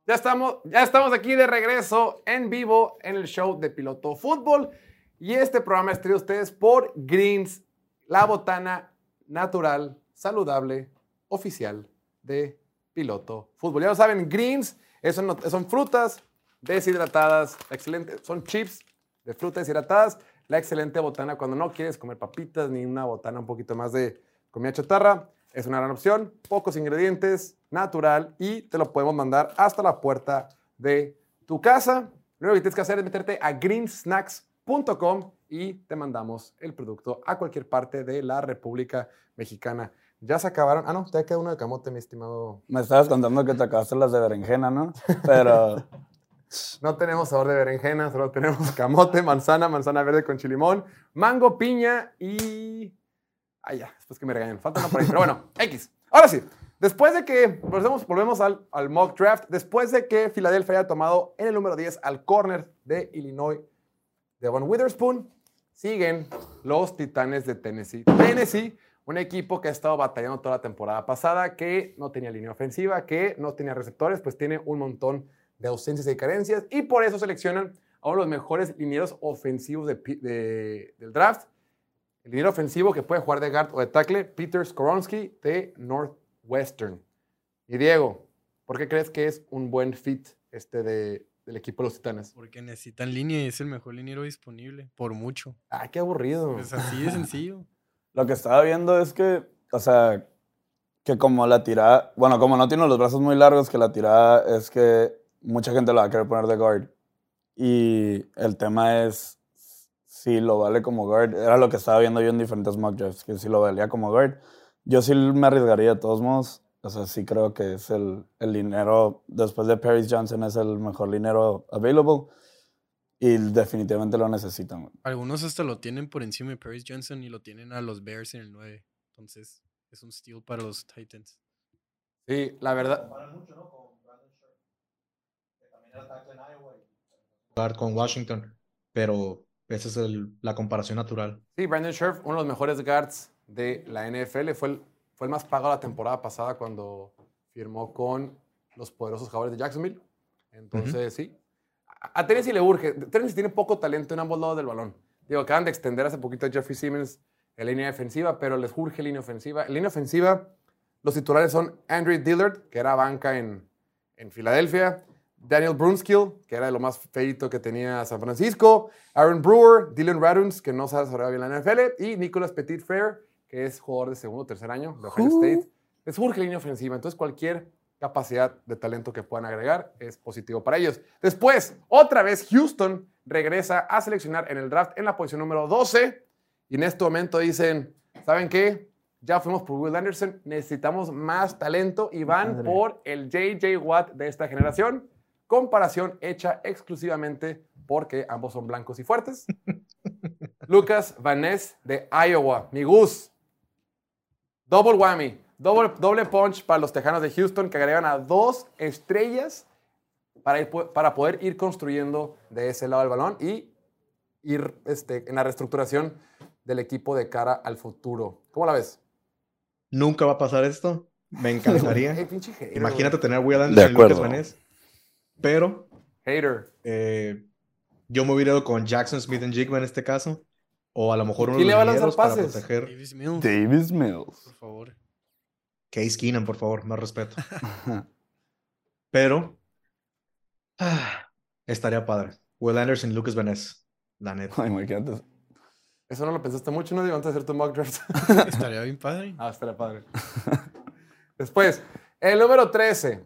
Speaker 1: Ya estamos, ya estamos aquí de regreso en vivo en el show de Piloto Fútbol. Y este programa es traído a ustedes por Greens, la botana natural, saludable, oficial de Piloto Fútbol. Ya lo saben, Greens son, son frutas deshidratadas, excelente, son chips de frutas deshidratadas la excelente botana cuando no quieres comer papitas ni una botana un poquito más de comida chatarra. Es una gran opción, pocos ingredientes, natural y te lo podemos mandar hasta la puerta de tu casa. Lo único que tienes que hacer es meterte a greensnacks.com y te mandamos el producto a cualquier parte de la República Mexicana. Ya se acabaron. Ah, no, te queda uno de camote, mi estimado.
Speaker 3: Me estabas contando que te acabaste las de berenjena, ¿no? Pero
Speaker 1: no tenemos sabor de berenjena, solo tenemos camote, manzana, manzana verde con chilimón, mango, piña y... Ah, ya, después que me regañen. Falta una por ahí. Pero bueno, X. Ahora sí, después de que... Volvemos, volvemos al, al mock draft. Después de que Filadelfia haya tomado en el número 10 al corner de Illinois, Devon Witherspoon, siguen los Titanes de Tennessee. Tennessee, un equipo que ha estado batallando toda la temporada pasada, que no tenía línea ofensiva, que no tenía receptores, pues tiene un montón de ausencias y carencias y por eso seleccionan a uno de los mejores linieros ofensivos del draft. El liniero ofensivo que puede jugar de guard o de tackle, Peter Skoronsky de Northwestern. Y Diego, ¿por qué crees que es un buen fit este de, del equipo de los Titanes?
Speaker 2: Porque necesitan línea y es el mejor liniero disponible, por mucho.
Speaker 1: Ah, qué aburrido.
Speaker 2: Es así de sencillo.
Speaker 3: Lo que estaba viendo es que, o sea, que como la tirada, bueno, como no tiene los brazos muy largos, que la tirada es que mucha gente lo va a querer poner de guard. Y el tema es si lo vale como guard. Era lo que estaba viendo yo en diferentes mock drafts, que si lo valía como guard. Yo sí me arriesgaría de todos modos. O sea, sí creo que es el, el dinero, después de Paris Johnson, es el mejor dinero available. Y definitivamente lo necesitan.
Speaker 2: Algunos hasta lo tienen por encima de Paris Johnson y lo tienen a los Bears en el 9. Entonces, es un steal para los Titans.
Speaker 1: Sí, la verdad
Speaker 4: con Washington, pero esa es la comparación natural.
Speaker 1: Sí, Brandon Scherf, uno de los mejores guards de la NFL, fue el, fue el más pagado la temporada pasada cuando firmó con los poderosos jugadores de Jacksonville. Entonces, sí. A Tennessee le urge. Tennessee tiene poco talento en ambos lados del balón. Digo, acaban de extender hace poquito a Jeffrey Simmons en línea defensiva, pero les urge línea ofensiva. En línea ofensiva, los titulares son Andrew Dillard, que era banca en, en Filadelfia, Daniel Brunskill, que era de lo más feito que tenía San Francisco, Aaron Brewer, Dylan Raduns, que no sabe desarrollar bien la NFL, y Nicolas Petit Frere, que es jugador de segundo o tercer año de Ohio State. Les urge línea ofensiva, entonces cualquier capacidad de talento que puedan agregar es positivo para ellos. Después, otra vez Houston regresa a seleccionar en el draft en la posición número 12 y en este momento dicen, ¿saben qué? Ya fuimos por Will Anderson, necesitamos más talento y van por el JJ Watt de esta generación comparación hecha exclusivamente porque ambos son blancos y fuertes. Lucas Vaness de Iowa, mi Gus. Double whammy, doble, doble punch para los Tejanos de Houston que agregan a dos estrellas para, para poder ir construyendo de ese lado del balón y ir este, en la reestructuración del equipo de cara al futuro. ¿Cómo la ves?
Speaker 4: Nunca va a pasar esto. Me encantaría. Imagínate tener Will
Speaker 3: Anderson y Lucas
Speaker 4: Vaness. Pero.
Speaker 1: Hater.
Speaker 4: Eh, Yo me hubiera ido con Jackson Smith en Jigma en este caso. O a lo mejor uno
Speaker 1: ¿Quién
Speaker 4: de los para proteger.
Speaker 2: Davis Mills,
Speaker 3: Davis Mills.
Speaker 2: por favor.
Speaker 4: Case Keenan, por favor, más respeto. Pero ah, estaría padre. Will Anderson y Lucas Van Ness, la neta.
Speaker 3: Ay.
Speaker 1: Eso no lo pensaste mucho, ¿no? Digo, antes de hacer tu mock draft.
Speaker 2: Estaría bien padre.
Speaker 1: ah, espera, padre. Después, el número 13.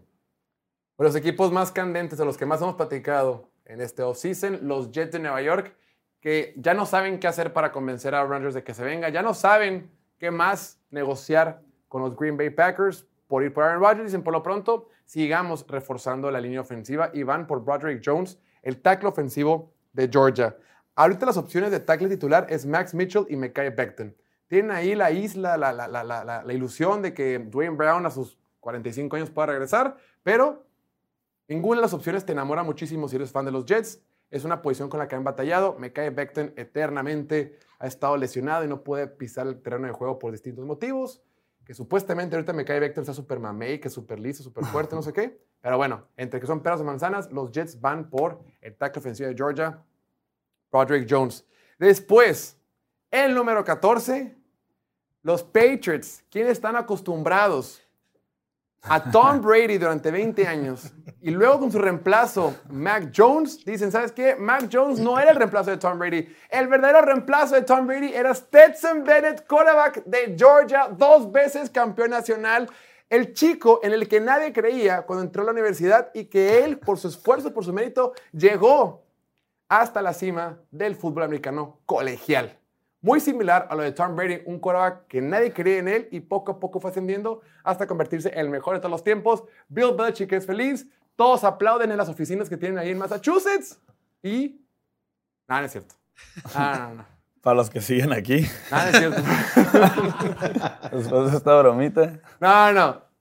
Speaker 1: Los equipos más candentes, de los que más hemos platicado en este offseason, los Jets de Nueva York, que ya no saben qué hacer para convencer a Rodgers de que se venga, ya no saben qué más negociar con los Green Bay Packers por ir por Aaron Rodgers. Dicen, por lo pronto, sigamos reforzando la línea ofensiva y van por Broderick Jones, el tackle ofensivo de Georgia. Ahorita las opciones de tackle titular es Max Mitchell y Mekai Becton. Tienen ahí la isla, la, la- la- la- la- la ilusión de que Dwayne Brown a sus 45 años pueda regresar, pero ninguna de las opciones te enamora muchísimo si eres fan de los Jets. Es una posición con la que han batallado. Mekai Becton eternamente ha estado lesionado y no puede pisar el terreno de juego por distintos motivos. Que supuestamente ahorita Mekai Becton está súper mamey, que es súper listo, súper fuerte, no sé qué. Pero bueno, entre que son peras o manzanas, los Jets van por el tackle ofensivo de Georgia, Roderick Jones. Después, el número 14, los Patriots, quienes están acostumbrados a Tom Brady durante 20 años y luego con su reemplazo, Mac Jones, dicen, ¿sabes qué? Mac Jones no era el reemplazo de Tom Brady. El verdadero reemplazo de Tom Brady era Stetson Bennett, quarterback de Georgia, dos veces campeón nacional. El chico en el que nadie creía cuando entró a la universidad y que él, por su esfuerzo, por su mérito, llegó hasta la cima del fútbol americano colegial. Muy similar a lo de Tom Brady, un quarterback que nadie creía en él y poco a poco fue ascendiendo hasta convertirse en el mejor de todos los tiempos. Bill Belichick es feliz, todos aplauden en las oficinas que tienen ahí en Massachusetts y... Nada, no es cierto. No, no, no.
Speaker 3: Para los que siguen aquí,
Speaker 1: Nada, es cierto.
Speaker 3: después de esta bromita.
Speaker 1: No, no.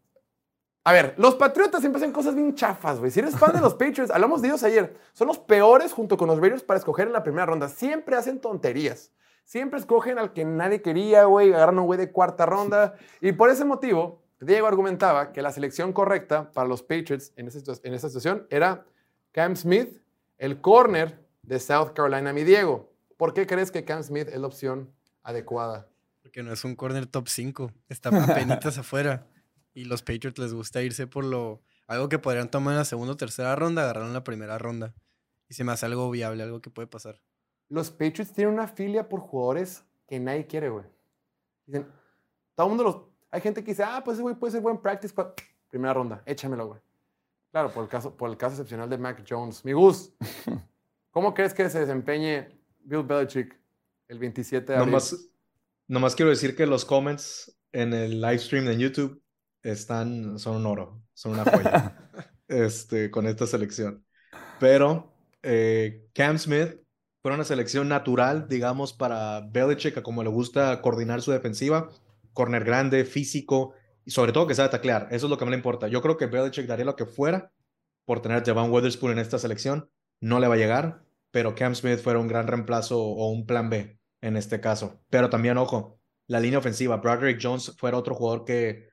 Speaker 1: A ver, los Patriotas siempre hacen cosas bien chafas, güey. Si eres fan de los Patriots, hablamos de ellos ayer, son los peores junto con los Raiders para escoger en la primera ronda. Siempre hacen tonterías. Siempre escogen al que nadie quería, güey. Agarran a un güey de cuarta ronda. Y por ese motivo, Diego argumentaba que la selección correcta para los Patriots en esta situación era Cam Smith, el corner de South Carolina, mi Diego. ¿Por qué crees que Cam Smith es la opción adecuada?
Speaker 2: Porque no es un corner top 5. Está apenitas afuera. Y los Patriots les gusta irse por lo. Algo que podrían tomar en la segunda o tercera ronda, agarrar en la primera ronda. Y se me hace algo viable, algo que puede pasar.
Speaker 1: Los Patriots tienen una filia por jugadores que nadie quiere, güey. Dicen, todo el mundo los... Hay gente que dice, ah, pues ese güey puede ser buen practice squad. Primera ronda, échamelo, güey. Claro, por el, caso, por el caso excepcional de Mac Jones. Mi Gus, ¿cómo crees que se desempeñe Bill Belichick el 27 de abril?
Speaker 4: Nomás, nomás quiero decir que los comments en el live stream de YouTube están, son un oro, son una joya este, con esta selección. Pero eh, Cam Smith fue una selección natural, digamos, para Belichick, como le gusta coordinar su defensiva. Corner grande, físico y sobre todo que sabe taclear. Eso es lo que me le importa. Yo creo que Belichick daría lo que fuera por tener a Javon Witherspoon en esta selección. No le va a llegar, pero Cam Smith fuera un gran reemplazo o un plan B en este caso. Pero también, ojo, la línea ofensiva. Broderick Jones fuera otro jugador que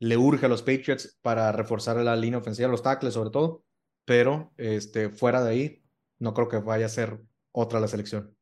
Speaker 4: le urge a los Patriots para reforzar la línea ofensiva, los tackles sobre todo. Pero este, fuera de ahí, no creo que vaya a ser otra la selección.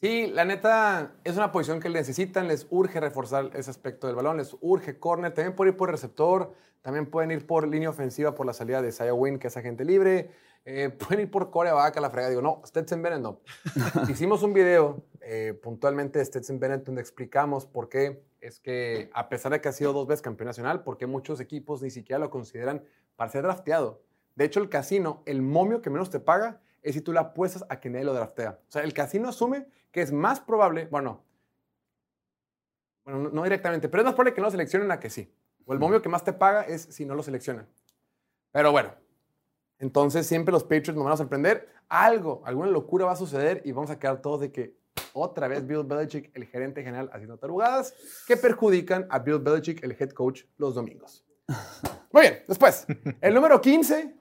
Speaker 1: Sí, la neta es una posición que necesitan, les urge reforzar ese aspecto del balón, les urge corner, también pueden ir por receptor, también pueden ir por línea ofensiva por la salida de Saya Wynn, que es agente libre, eh, pueden ir por coreback a la fregada. Digo, no, Stetson Bennett no. Hicimos un video eh, puntualmente de Stetson Bennett donde explicamos por qué es que, a pesar de que ha sido dos veces campeón nacional, por qué muchos equipos ni siquiera lo consideran para ser drafteado. De hecho, el casino, el momio que menos te paga es si tú le apuestas a que nadie lo draftea. O sea, el casino asume que es más probable, bueno, bueno, no, no directamente, pero es más probable que no lo seleccionen a que sí. O el momio que más te paga es si no lo seleccionan. Pero bueno, entonces siempre los Patriots nos van a sorprender. Algo, alguna locura va a suceder y vamos a quedar todos de que otra vez Bill Belichick, el gerente general, haciendo tarugadas que perjudican a Bill Belichick, el head coach, los domingos. Muy bien, después, el número 15,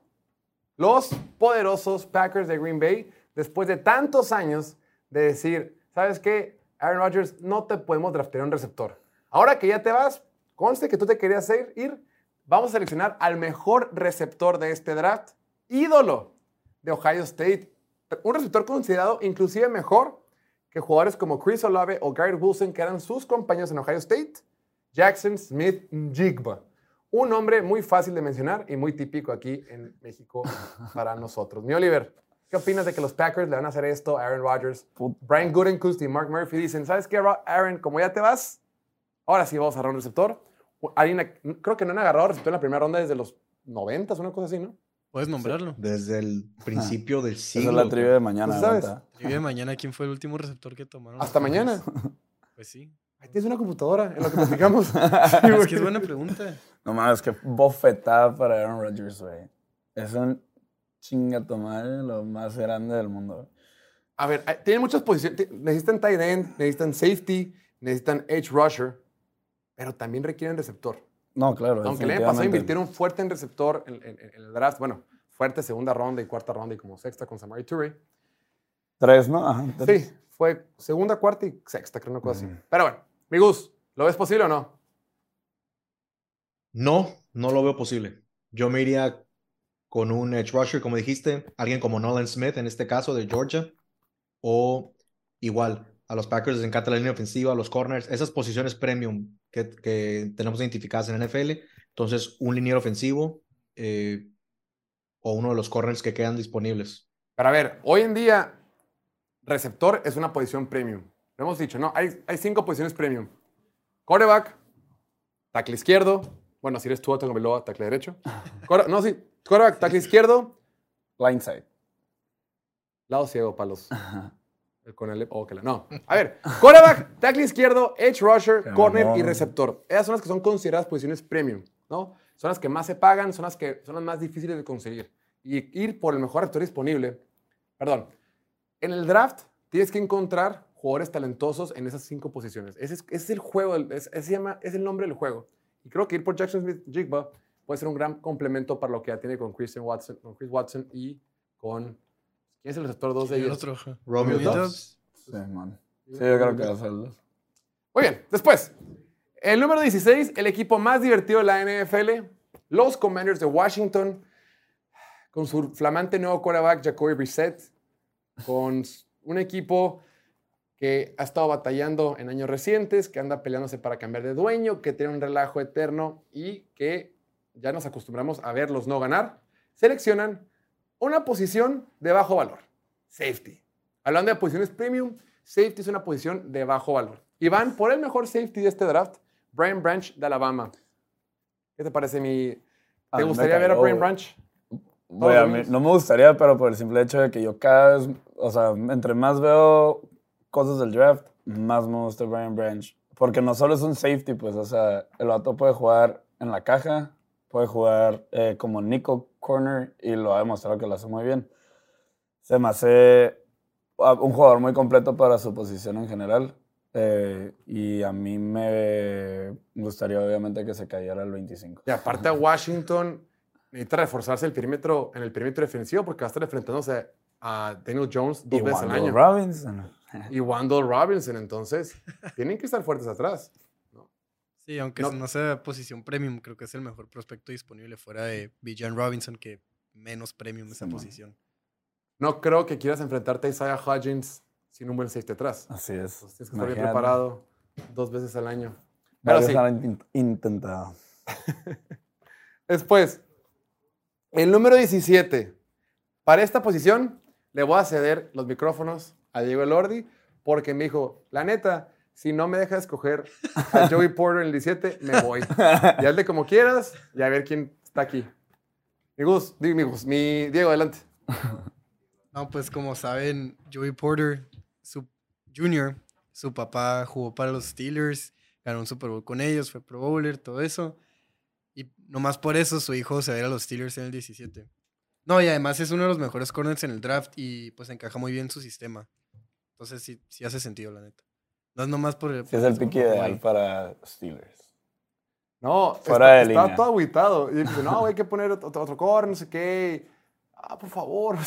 Speaker 1: los poderosos Packers de Green Bay, después de tantos años de decir, ¿sabes qué? Aaron Rodgers, no te podemos draftear un receptor. Ahora que ya te vas, conste que tú te querías ir, vamos a seleccionar al mejor receptor de este draft, ídolo de Ohio State, un receptor considerado inclusive mejor que jugadores como Chris Olave o Garrett Wilson, que eran sus compañeros en Ohio State, Jackson Smith Jigba. Un nombre muy fácil de mencionar y muy típico aquí en México para nosotros. Mi Oliver, ¿qué opinas de que los Packers le van a hacer esto a Aaron Rodgers? Brian Gutekunst y Mark Murphy dicen, ¿sabes qué, Aaron? Como ya te vas, ahora sí vamos a agarrar un receptor. Alguien, creo que no han agarrado receptor en la primera ronda desde los 90, una cosa así, ¿no?
Speaker 2: Puedes nombrarlo.
Speaker 4: Desde el principio del siglo.
Speaker 3: Esa es la trivia de mañana.
Speaker 1: ¿Sabes?
Speaker 2: Trivia de mañana, ¿quién fue el último receptor que tomaron?
Speaker 1: Hasta mañana.
Speaker 2: Pues sí.
Speaker 1: Ahí tienes una computadora en lo que platicamos.
Speaker 2: es que es buena pregunta.
Speaker 3: No mames, que bofetada para Aaron Rodgers, güey. Es un chingatomar lo más grande del mundo.
Speaker 1: A ver, tienen muchas posiciones. Necesitan tight end, necesitan safety, necesitan edge rusher, pero también requieren receptor.
Speaker 3: No, claro.
Speaker 1: Aunque el año pasado invirtieron fuerte en receptor en, el draft. Bueno, fuerte segunda ronda y cuarta ronda y como sexta con Samari Touré.
Speaker 3: Tres, ¿no? Ajá,
Speaker 1: Sí, fue segunda, cuarta y sexta, creo, una cosa así. Pero bueno, mi Gus, ¿lo ves posible o no?
Speaker 4: No, no lo veo posible. Yo me iría con un edge rusher, como dijiste, alguien como Nolan Smith, en este caso de Georgia, o igual, a los Packers les encanta la línea ofensiva, a los corners, esas posiciones premium que, que tenemos identificadas en NFL. Entonces, un liniero ofensivo eh, o uno de los corners que quedan disponibles.
Speaker 1: Pero a ver, hoy en día, receptor es una posición premium. Lo hemos dicho, ¿no? Hay, hay cinco posiciones premium. Coreback, tackle izquierdo. Bueno, si eres tú, luego tackle derecho. no, sí. Coreback, tackle izquierdo.
Speaker 3: Line side.
Speaker 1: Lado ciego para los... Con el, oh, no. A ver, quarterback, tackle izquierdo, edge rusher, corner y receptor. Esas son las que son consideradas posiciones premium, ¿no? Son las que más se pagan, son las que son las más difíciles de conseguir. Y ir por el mejor receptor disponible. Perdón. En el draft tienes que encontrar jugadores talentosos en esas cinco posiciones. Ese es, el juego, es, se llama, es el nombre del juego. Y creo que ir por Jackson Smith Jigba puede ser un gran complemento para lo que ya tiene con Christian Watson, con Chris Watson y con ¿Quién es el receptor 2 de ellos?
Speaker 2: otro.
Speaker 4: Romeo
Speaker 3: Dobbs. Sí, man. Sí, yo creo que va a ser dos.
Speaker 1: Muy bien, después. El número 16, el equipo más divertido de la NFL, los Commanders de Washington, con su flamante nuevo quarterback Jacoby Brissett, con un equipo que ha estado batallando en años recientes, que anda peleándose para cambiar de dueño, que tiene un relajo eterno y que ya nos acostumbramos a verlos no ganar, seleccionan una posición de bajo valor, safety. Hablando de posiciones premium, safety es una posición de bajo valor. Y van por el mejor safety de este draft, Brian Branch de Alabama. ¿Qué te parece mi... ¿Te gustaría ver a Brian Branch?
Speaker 3: no me gustaría, pero por el simple hecho de que yo cada vez, o sea, entre más veo cosas del draft, más me gusta Brian Branch. Porque no solo es un safety, pues, o sea, el vato puede jugar en la caja, puede jugar eh, como nickel corner y lo ha demostrado que lo hace muy bien. Se me hace ah, un jugador muy completo para su posición en general. Eh, y a mí me gustaría obviamente que se cayera el 25.
Speaker 1: Y aparte a Washington necesita reforzarse el perímetro, en el perímetro defensivo porque va a estar enfrentándose a Daniel Jones dos veces al año.
Speaker 3: Robinson.
Speaker 1: Y Wandall Robinson. Entonces, tienen que estar fuertes atrás.
Speaker 2: Sí, aunque no, sea posición premium, creo que es el mejor prospecto disponible fuera de Bijan Robinson, que menos premium esa posición.
Speaker 1: No creo que quieras enfrentarte a Isaiah Hodgins sin un buen safety atrás.
Speaker 3: Así es.
Speaker 1: tienes que estar bien preparado dos veces al año.
Speaker 3: Pero sí. intentado.
Speaker 1: Después, el número 17. Para esta posición le voy a ceder los micrófonos a Diego Elordi porque me dijo, la neta, si no me dejas escoger a Joey Porter en el 17, me voy. Y hazle como quieras y a ver quién está aquí. Mi Gus, mi, mi Diego, adelante.
Speaker 2: No, pues como saben, Joey Porter, su junior, su papá jugó para los Steelers, ganó un Super Bowl con ellos, fue Pro Bowler, todo eso. Y nomás por eso su hijo se va a ir a los Steelers en el 17. No, y además es uno de los mejores corners en el draft y pues encaja muy bien en su sistema. Entonces sí, sí hace sentido, la neta. No es nomás por el.
Speaker 3: es el pique ideal para Steelers.
Speaker 1: No, Fuera está, está todo aguitado. Y dice, no, hay que poner otro, otro core, no sé qué. Ah, por favor.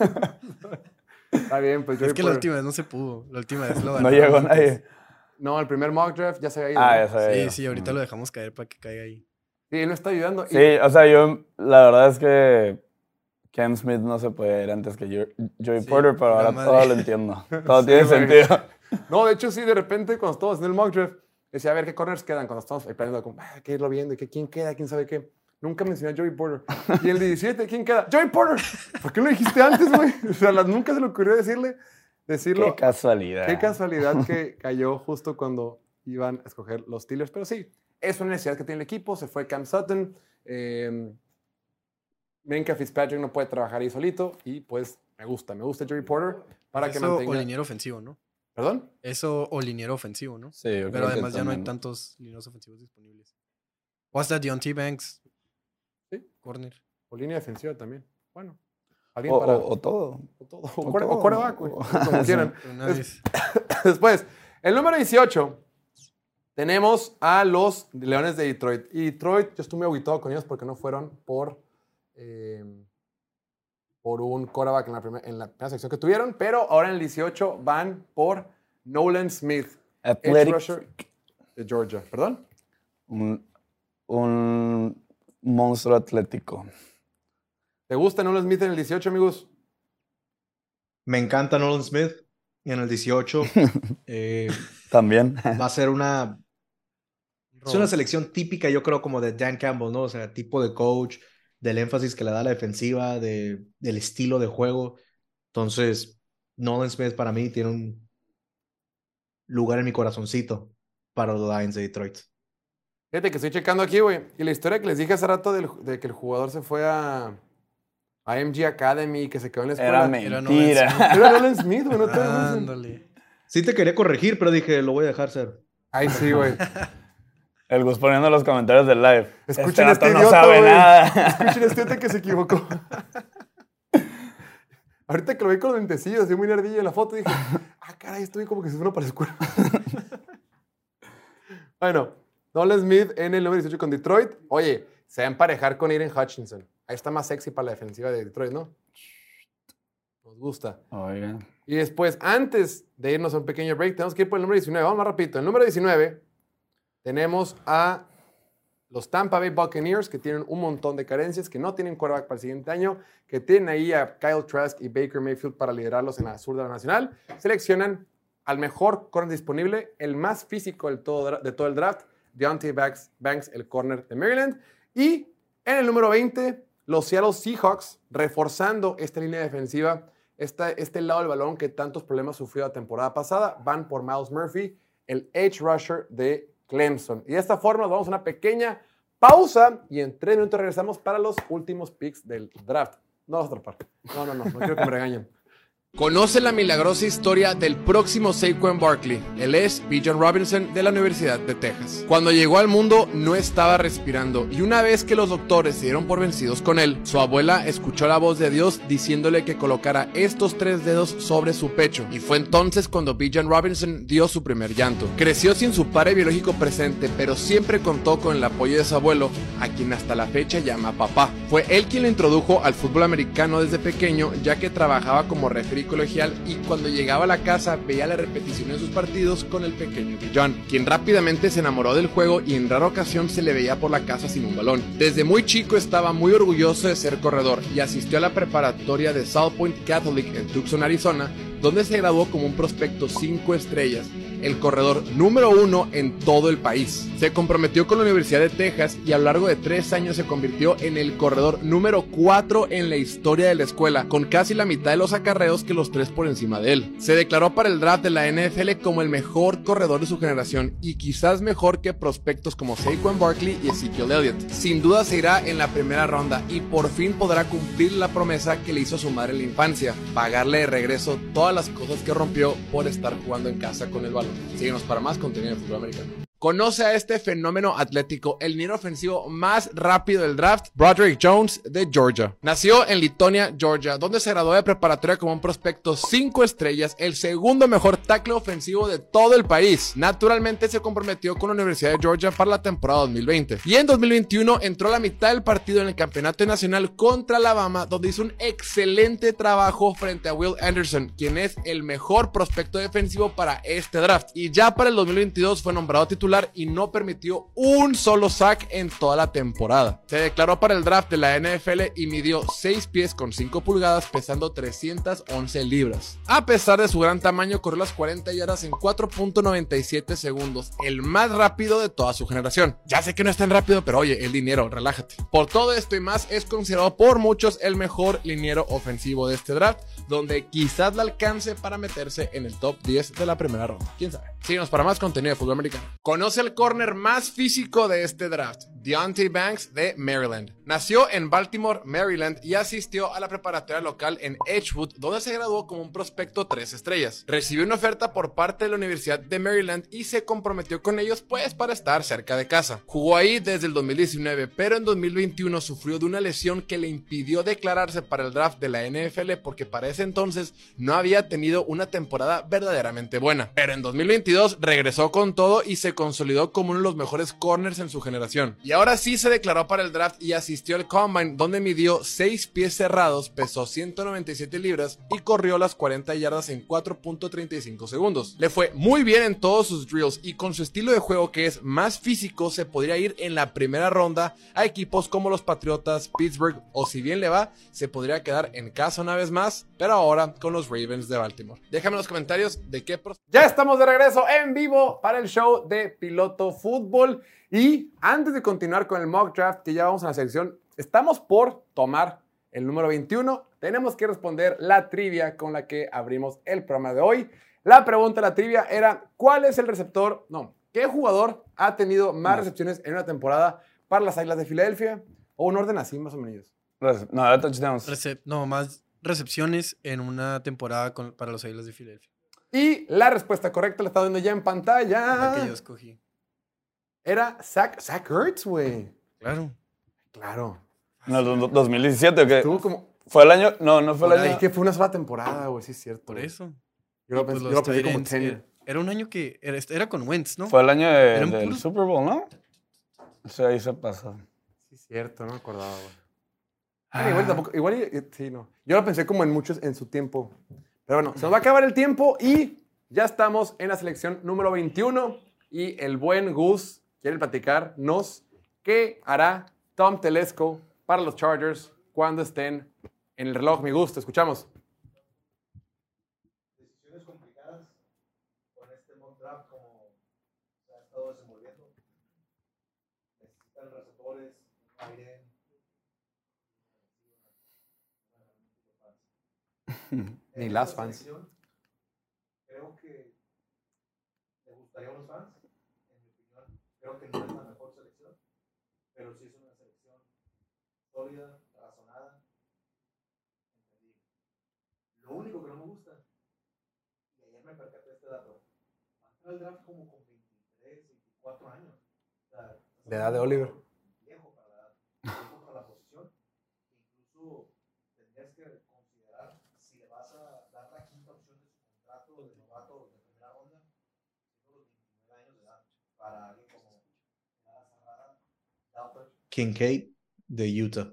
Speaker 1: está bien, pues yo.
Speaker 2: Es que la última vez no se pudo. La última vez lo
Speaker 3: No llegó nadie.
Speaker 1: No, el primer mock draft ya se había ido.
Speaker 3: Ah, ya se había
Speaker 2: ido. Sí, sí, ahorita lo dejamos caer para que caiga ahí.
Speaker 1: Sí, él me está ayudando.
Speaker 3: Sí, o sea, yo, la verdad es que Cam Smith no se puede ir antes que Jo- Joey
Speaker 2: Sí,
Speaker 3: Porter, pero ahora
Speaker 2: madre.
Speaker 3: todo lo entiendo. Todo
Speaker 1: Sí,
Speaker 3: tiene sentido.
Speaker 1: No, de hecho, sí, de repente, cuando estábamos en el mock draft, decía, a ver, ¿qué corners quedan? Cuando estamos ahí planeando, como, ah, que irlo viendo, y que quién queda, quién sabe qué. Nunca mencioné a Joey Porter. Y el 17, ¿quién queda? ¡Joey Porter! ¿Por qué lo dijiste antes, güey? O sea, nunca se le ocurrió decirle, decirlo.
Speaker 3: Qué casualidad.
Speaker 1: Qué casualidad que cayó justo cuando iban a escoger los Steelers. Pero sí, es una necesidad que tiene el equipo. Se fue Cam Sutton. Eh, Minka Fitzpatrick no puede trabajar ahí solito. Y pues me gusta, me gusta Joey Porter para que
Speaker 2: Eso
Speaker 1: mantenga.
Speaker 2: o liniero ofensivo, ¿no?
Speaker 1: ¿Perdón?
Speaker 2: Eso o liniero ofensivo, ¿no?
Speaker 3: Sí, yo creo
Speaker 2: Pero
Speaker 3: que
Speaker 2: además ya no hay tantos linieros ofensivos disponibles. O hasta Deontay Banks.
Speaker 1: Sí.
Speaker 2: Corner.
Speaker 1: O línea defensiva también. Bueno. Alguien
Speaker 3: O,
Speaker 1: para.
Speaker 3: o- o todo.
Speaker 1: o todo.
Speaker 3: o
Speaker 1: O,
Speaker 3: todo.
Speaker 1: Como quieran. Después, el número 18. Tenemos a los Leones de Detroit. Y Detroit, yo estuve aguitado con ellos porque no fueron por, eh, por un quarterback en la, primer- en la primera sección que tuvieron. Pero ahora en el 18 van por Nolan Smith, edge
Speaker 3: Athletic.
Speaker 1: rusher de Georgia. ¿Perdón?
Speaker 3: Un, un monstruo atlético.
Speaker 1: ¿Te gusta Nolan Smith en el 18, amigos?
Speaker 4: Me encanta Nolan Smith. Y en el 18 eh,
Speaker 3: También.
Speaker 4: va a ser una, es una selección típica, yo creo, como de Dan Campbell, ¿no? O sea, tipo de coach, del énfasis que le da a la defensiva, de, del estilo de juego. Entonces, Nolan Smith para mí tiene un lugar en mi corazoncito para los Lions de Detroit.
Speaker 1: Fíjate que estoy checando aquí, güey. Y la historia que les dije hace rato del- de que el jugador se fue a, a MG Academy y que se quedó en la escuela.
Speaker 3: Era mentira.
Speaker 2: Smith.
Speaker 1: Era Nolan Smith, güey. No te.
Speaker 4: Sí te quería corregir, pero dije, lo voy a dejar ser.
Speaker 1: Ay, sí, güey.
Speaker 3: El Gus poniendo los comentarios del live.
Speaker 1: Escuchen
Speaker 3: este
Speaker 1: este
Speaker 3: no
Speaker 1: idiota,
Speaker 3: sabe nada.
Speaker 1: Escuchen este idiota que se equivocó. Ahorita que lo vi con los lentecillos, así muy nerdillo en la foto, dije, ah, caray, estoy como que se fue para la escuela. bueno, Nolan Smith en el número 18 con Detroit. Oye, se va a emparejar con Aiden Hutchinson. Ahí está más sexy para la defensiva de Detroit, ¿no? Nos gusta.
Speaker 3: Oigan.
Speaker 1: Y después, antes de irnos a un pequeño break, tenemos que ir por el número 19. Vamos más rapidito. El número 19 tenemos a los Tampa Bay Buccaneers, que tienen un montón de carencias, que no tienen quarterback para el siguiente año, que tienen ahí a Kyle Trask y Baker Mayfield para liderarlos en la sur de la nacional. Seleccionan al mejor corner disponible, el más físico del todo, de todo el draft, Deontay Banks, Banks, el corner de Maryland. Y en el número 20, los Seattle Seahawks, reforzando esta línea defensiva, esta- este lado del balón que tantos problemas sufrió la temporada pasada, van por Miles Murphy, el edge rusher de Clemson. Y de esta forma nos vamos a una pequeña pausa y en tres minutos regresamos para los últimos picks del draft. No los atrapar. No, no, no, no quiero que me regañen. Conoce la milagrosa historia del próximo Saquon Barkley. Él es Bijan Robinson de la Universidad de Texas. Cuando llegó al mundo no estaba respirando y una vez que los doctores se dieron por vencidos con él, su abuela escuchó la voz de Dios diciéndole que colocara estos tres dedos sobre su pecho. Y fue entonces cuando Bijan Robinson dio su primer llanto. Creció sin su padre biológico presente, pero siempre contó con el apoyo de su abuelo, a quien hasta la fecha llama papá. Fue él quien lo introdujo al fútbol americano desde pequeño, ya que trabajaba como referee y cuando llegaba a la casa veía la repetición de sus partidos con el pequeño John, quien rápidamente se enamoró del juego y en rara ocasión se le veía por la casa sin un balón. Desde muy chico estaba muy orgulloso de ser corredor y asistió a la preparatoria de South Point Catholic en Tucson, Arizona, donde se graduó como un prospecto 5 estrellas el corredor número uno en todo el país. Se comprometió con la Universidad de Texas y a lo largo de tres años se convirtió en el corredor número cuatro en la historia de la escuela, con casi la mitad de los acarreos que los tres por encima de él. Se declaró para el draft de la NFL como el mejor corredor de su generación y quizás mejor que prospectos como Saquon Barkley y Ezekiel Elliott. Sin duda se irá en la primera ronda y por fin podrá cumplir la promesa que le hizo su madre en la infancia, pagarle de regreso las cosas que rompió por estar jugando en casa con el balón. Síguenos para más contenido de fútbol americano. Conoce a este fenómeno atlético, el liniero ofensivo más rápido del draft, Broderick Jones de Georgia. Nació en Litonia, Georgia, donde se graduó de preparatoria como un prospecto 5 estrellas, el segundo mejor tackle ofensivo de todo el país. Naturalmente se comprometió con la Universidad de Georgia para la temporada 2020. Y en 2021 entró a la mitad del partido en el Campeonato Nacional contra Alabama, donde hizo un excelente trabajo frente a Will Anderson, quien es el mejor prospecto defensivo para este draft. Y ya para el 2022 fue nombrado titular y no permitió un solo sack en toda la temporada. Se declaró para el draft de la NFL y midió 6 pies con 5 pulgadas pesando 311 libras. A pesar de su gran tamaño, corrió las 40 yardas en 4.97 segundos, el más rápido de toda su generación. Ya sé que no es tan rápido, pero oye, el dinero, relájate. Por todo esto y más, es considerado por muchos el mejor liniero ofensivo de este draft, donde quizás le alcance para meterse en el top 10 de la primera ronda. ¿Quién sabe? Síguenos para más contenido de fútbol americano. Conoce el corner más físico de este draft, Deontay Banks de Maryland. Nació en Baltimore, Maryland y asistió a la preparatoria local en Edgewood, donde se graduó como un prospecto 3 estrellas. Recibió una oferta por parte de la Universidad de Maryland y se comprometió con ellos pues para estar cerca de casa. Jugó ahí desde el 2019, pero en 2021 sufrió de una lesión que le impidió declararse para el draft de la NFL porque para ese entonces no había tenido una temporada verdaderamente buena. Pero en 2022 regresó con todo y se consolidó como uno de los mejores corners en su generación. Y ahora sí se declaró para el draft y asistió al Combine donde midió 6 pies cerrados, pesó 197 libras y corrió las 40 yardas en 4.35 segundos. Le fue muy bien en todos sus drills y con su estilo de juego que es más físico se podría ir en la primera ronda a equipos como los Patriotas, Pittsburgh o si bien le va, se podría quedar en casa una vez más, pero ahora con los Ravens de Baltimore. Déjame en los comentarios de qué... Ya estamos de regreso en vivo para el show de Piloto Fútbol y antes de continuar con el mock draft que ya vamos a la sección, estamos por tomar el número 21. Tenemos que responder la trivia con la que abrimos el programa de hoy. La pregunta de la trivia era, ¿cuál es el receptor? No, ¿qué jugador ha tenido más recepciones en una temporada para las Águilas de Filadelfia? O un orden así, más o menos.
Speaker 3: No, touchdowns.
Speaker 2: Recep- no, más recepciones en una temporada con- para los Águilas de Filadelfia.
Speaker 1: Y la respuesta correcta la está viendo ya en
Speaker 2: La
Speaker 1: pantalla.
Speaker 2: que yo escogí.
Speaker 1: Era Zach, Zach Ertz, güey.
Speaker 2: Claro.
Speaker 1: Claro.
Speaker 3: No, do- do- 2017 o qué?
Speaker 1: Tuvo como...
Speaker 3: ¿Fue el año? No, no fue el año.
Speaker 1: Es que fue una sola temporada, güey, sí es cierto.
Speaker 2: Por eso.
Speaker 1: Yo lo
Speaker 2: Pues
Speaker 1: pensé, yo lo pensé como
Speaker 2: ends,
Speaker 1: tenure.
Speaker 2: era, era un año que era, era con Wentz, ¿no?
Speaker 3: Fue el año de- del
Speaker 2: puros-
Speaker 3: Super Bowl, ¿no? O sea, ahí se pasó.
Speaker 1: Sí, es cierto, no me acordaba, güey. Ah, igual tampoco, igual, y- sí, no. Yo lo pensé como en muchos en su tiempo. Pero bueno, se nos va a acabar el tiempo y ya estamos en la selección número 21 y el buen Gus quiere platicarnos qué hará Tom Telesco para los Chargers cuando estén en el reloj. Mi gusto, escuchamos.
Speaker 5: decisiones complicadas con este mock draft como se ha estado desenvolviendo. Necesitan receptores, aire.
Speaker 1: Ni las fans.
Speaker 5: Creo que le gustaría a los fans, en mi opinión. Creo que no es la mejor selección, pero sí es una selección sólida, razonada, entendible. Lo único que no me gusta y ayer me percaté de este dato. Va a entrar al draft como con 23, 24 años. O sea,
Speaker 1: De edad de Oliver.
Speaker 5: Viejo para la edad, viejo para la posición. Incluso tendrías que considerar si le vas a dar la quinta opción de su contrato de novato de primera ronda, siendo los 29 años de edad, para alguien como Lara Cerrada, Dalton,
Speaker 4: Kincaid de Utah.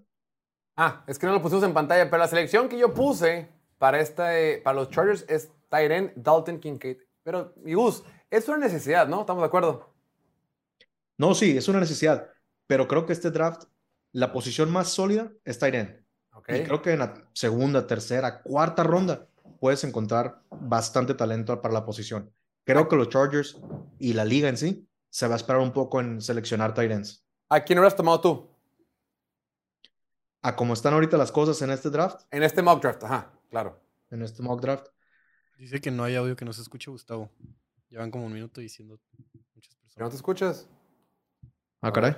Speaker 1: Ah, es que no lo pusimos en pantalla, pero la selección que yo puse para, esta, eh, para los Chargers es Tyren Dalton Kincaid. Pero, mi Gus, es una necesidad, ¿no? ¿Estamos de acuerdo?
Speaker 4: No, sí, es una necesidad, pero creo que este draft, la posición más sólida es tight end.
Speaker 1: Ok.
Speaker 4: Y creo que en la segunda, tercera, cuarta ronda puedes encontrar bastante talento para la posición. Creo que los Chargers y la liga en sí se va a esperar un poco en seleccionar ends.
Speaker 1: ¿A quién hubieras tomado tú?
Speaker 4: A como están ahorita las cosas en este draft,
Speaker 1: En este mock draft, ajá, claro.
Speaker 4: en este mock draft,
Speaker 2: Dice que no hay audio que no se escuche, Gustavo. Llevan como un minuto diciendo muchas
Speaker 1: ¿No
Speaker 2: personas.
Speaker 1: te escuchas?
Speaker 4: ah, caray.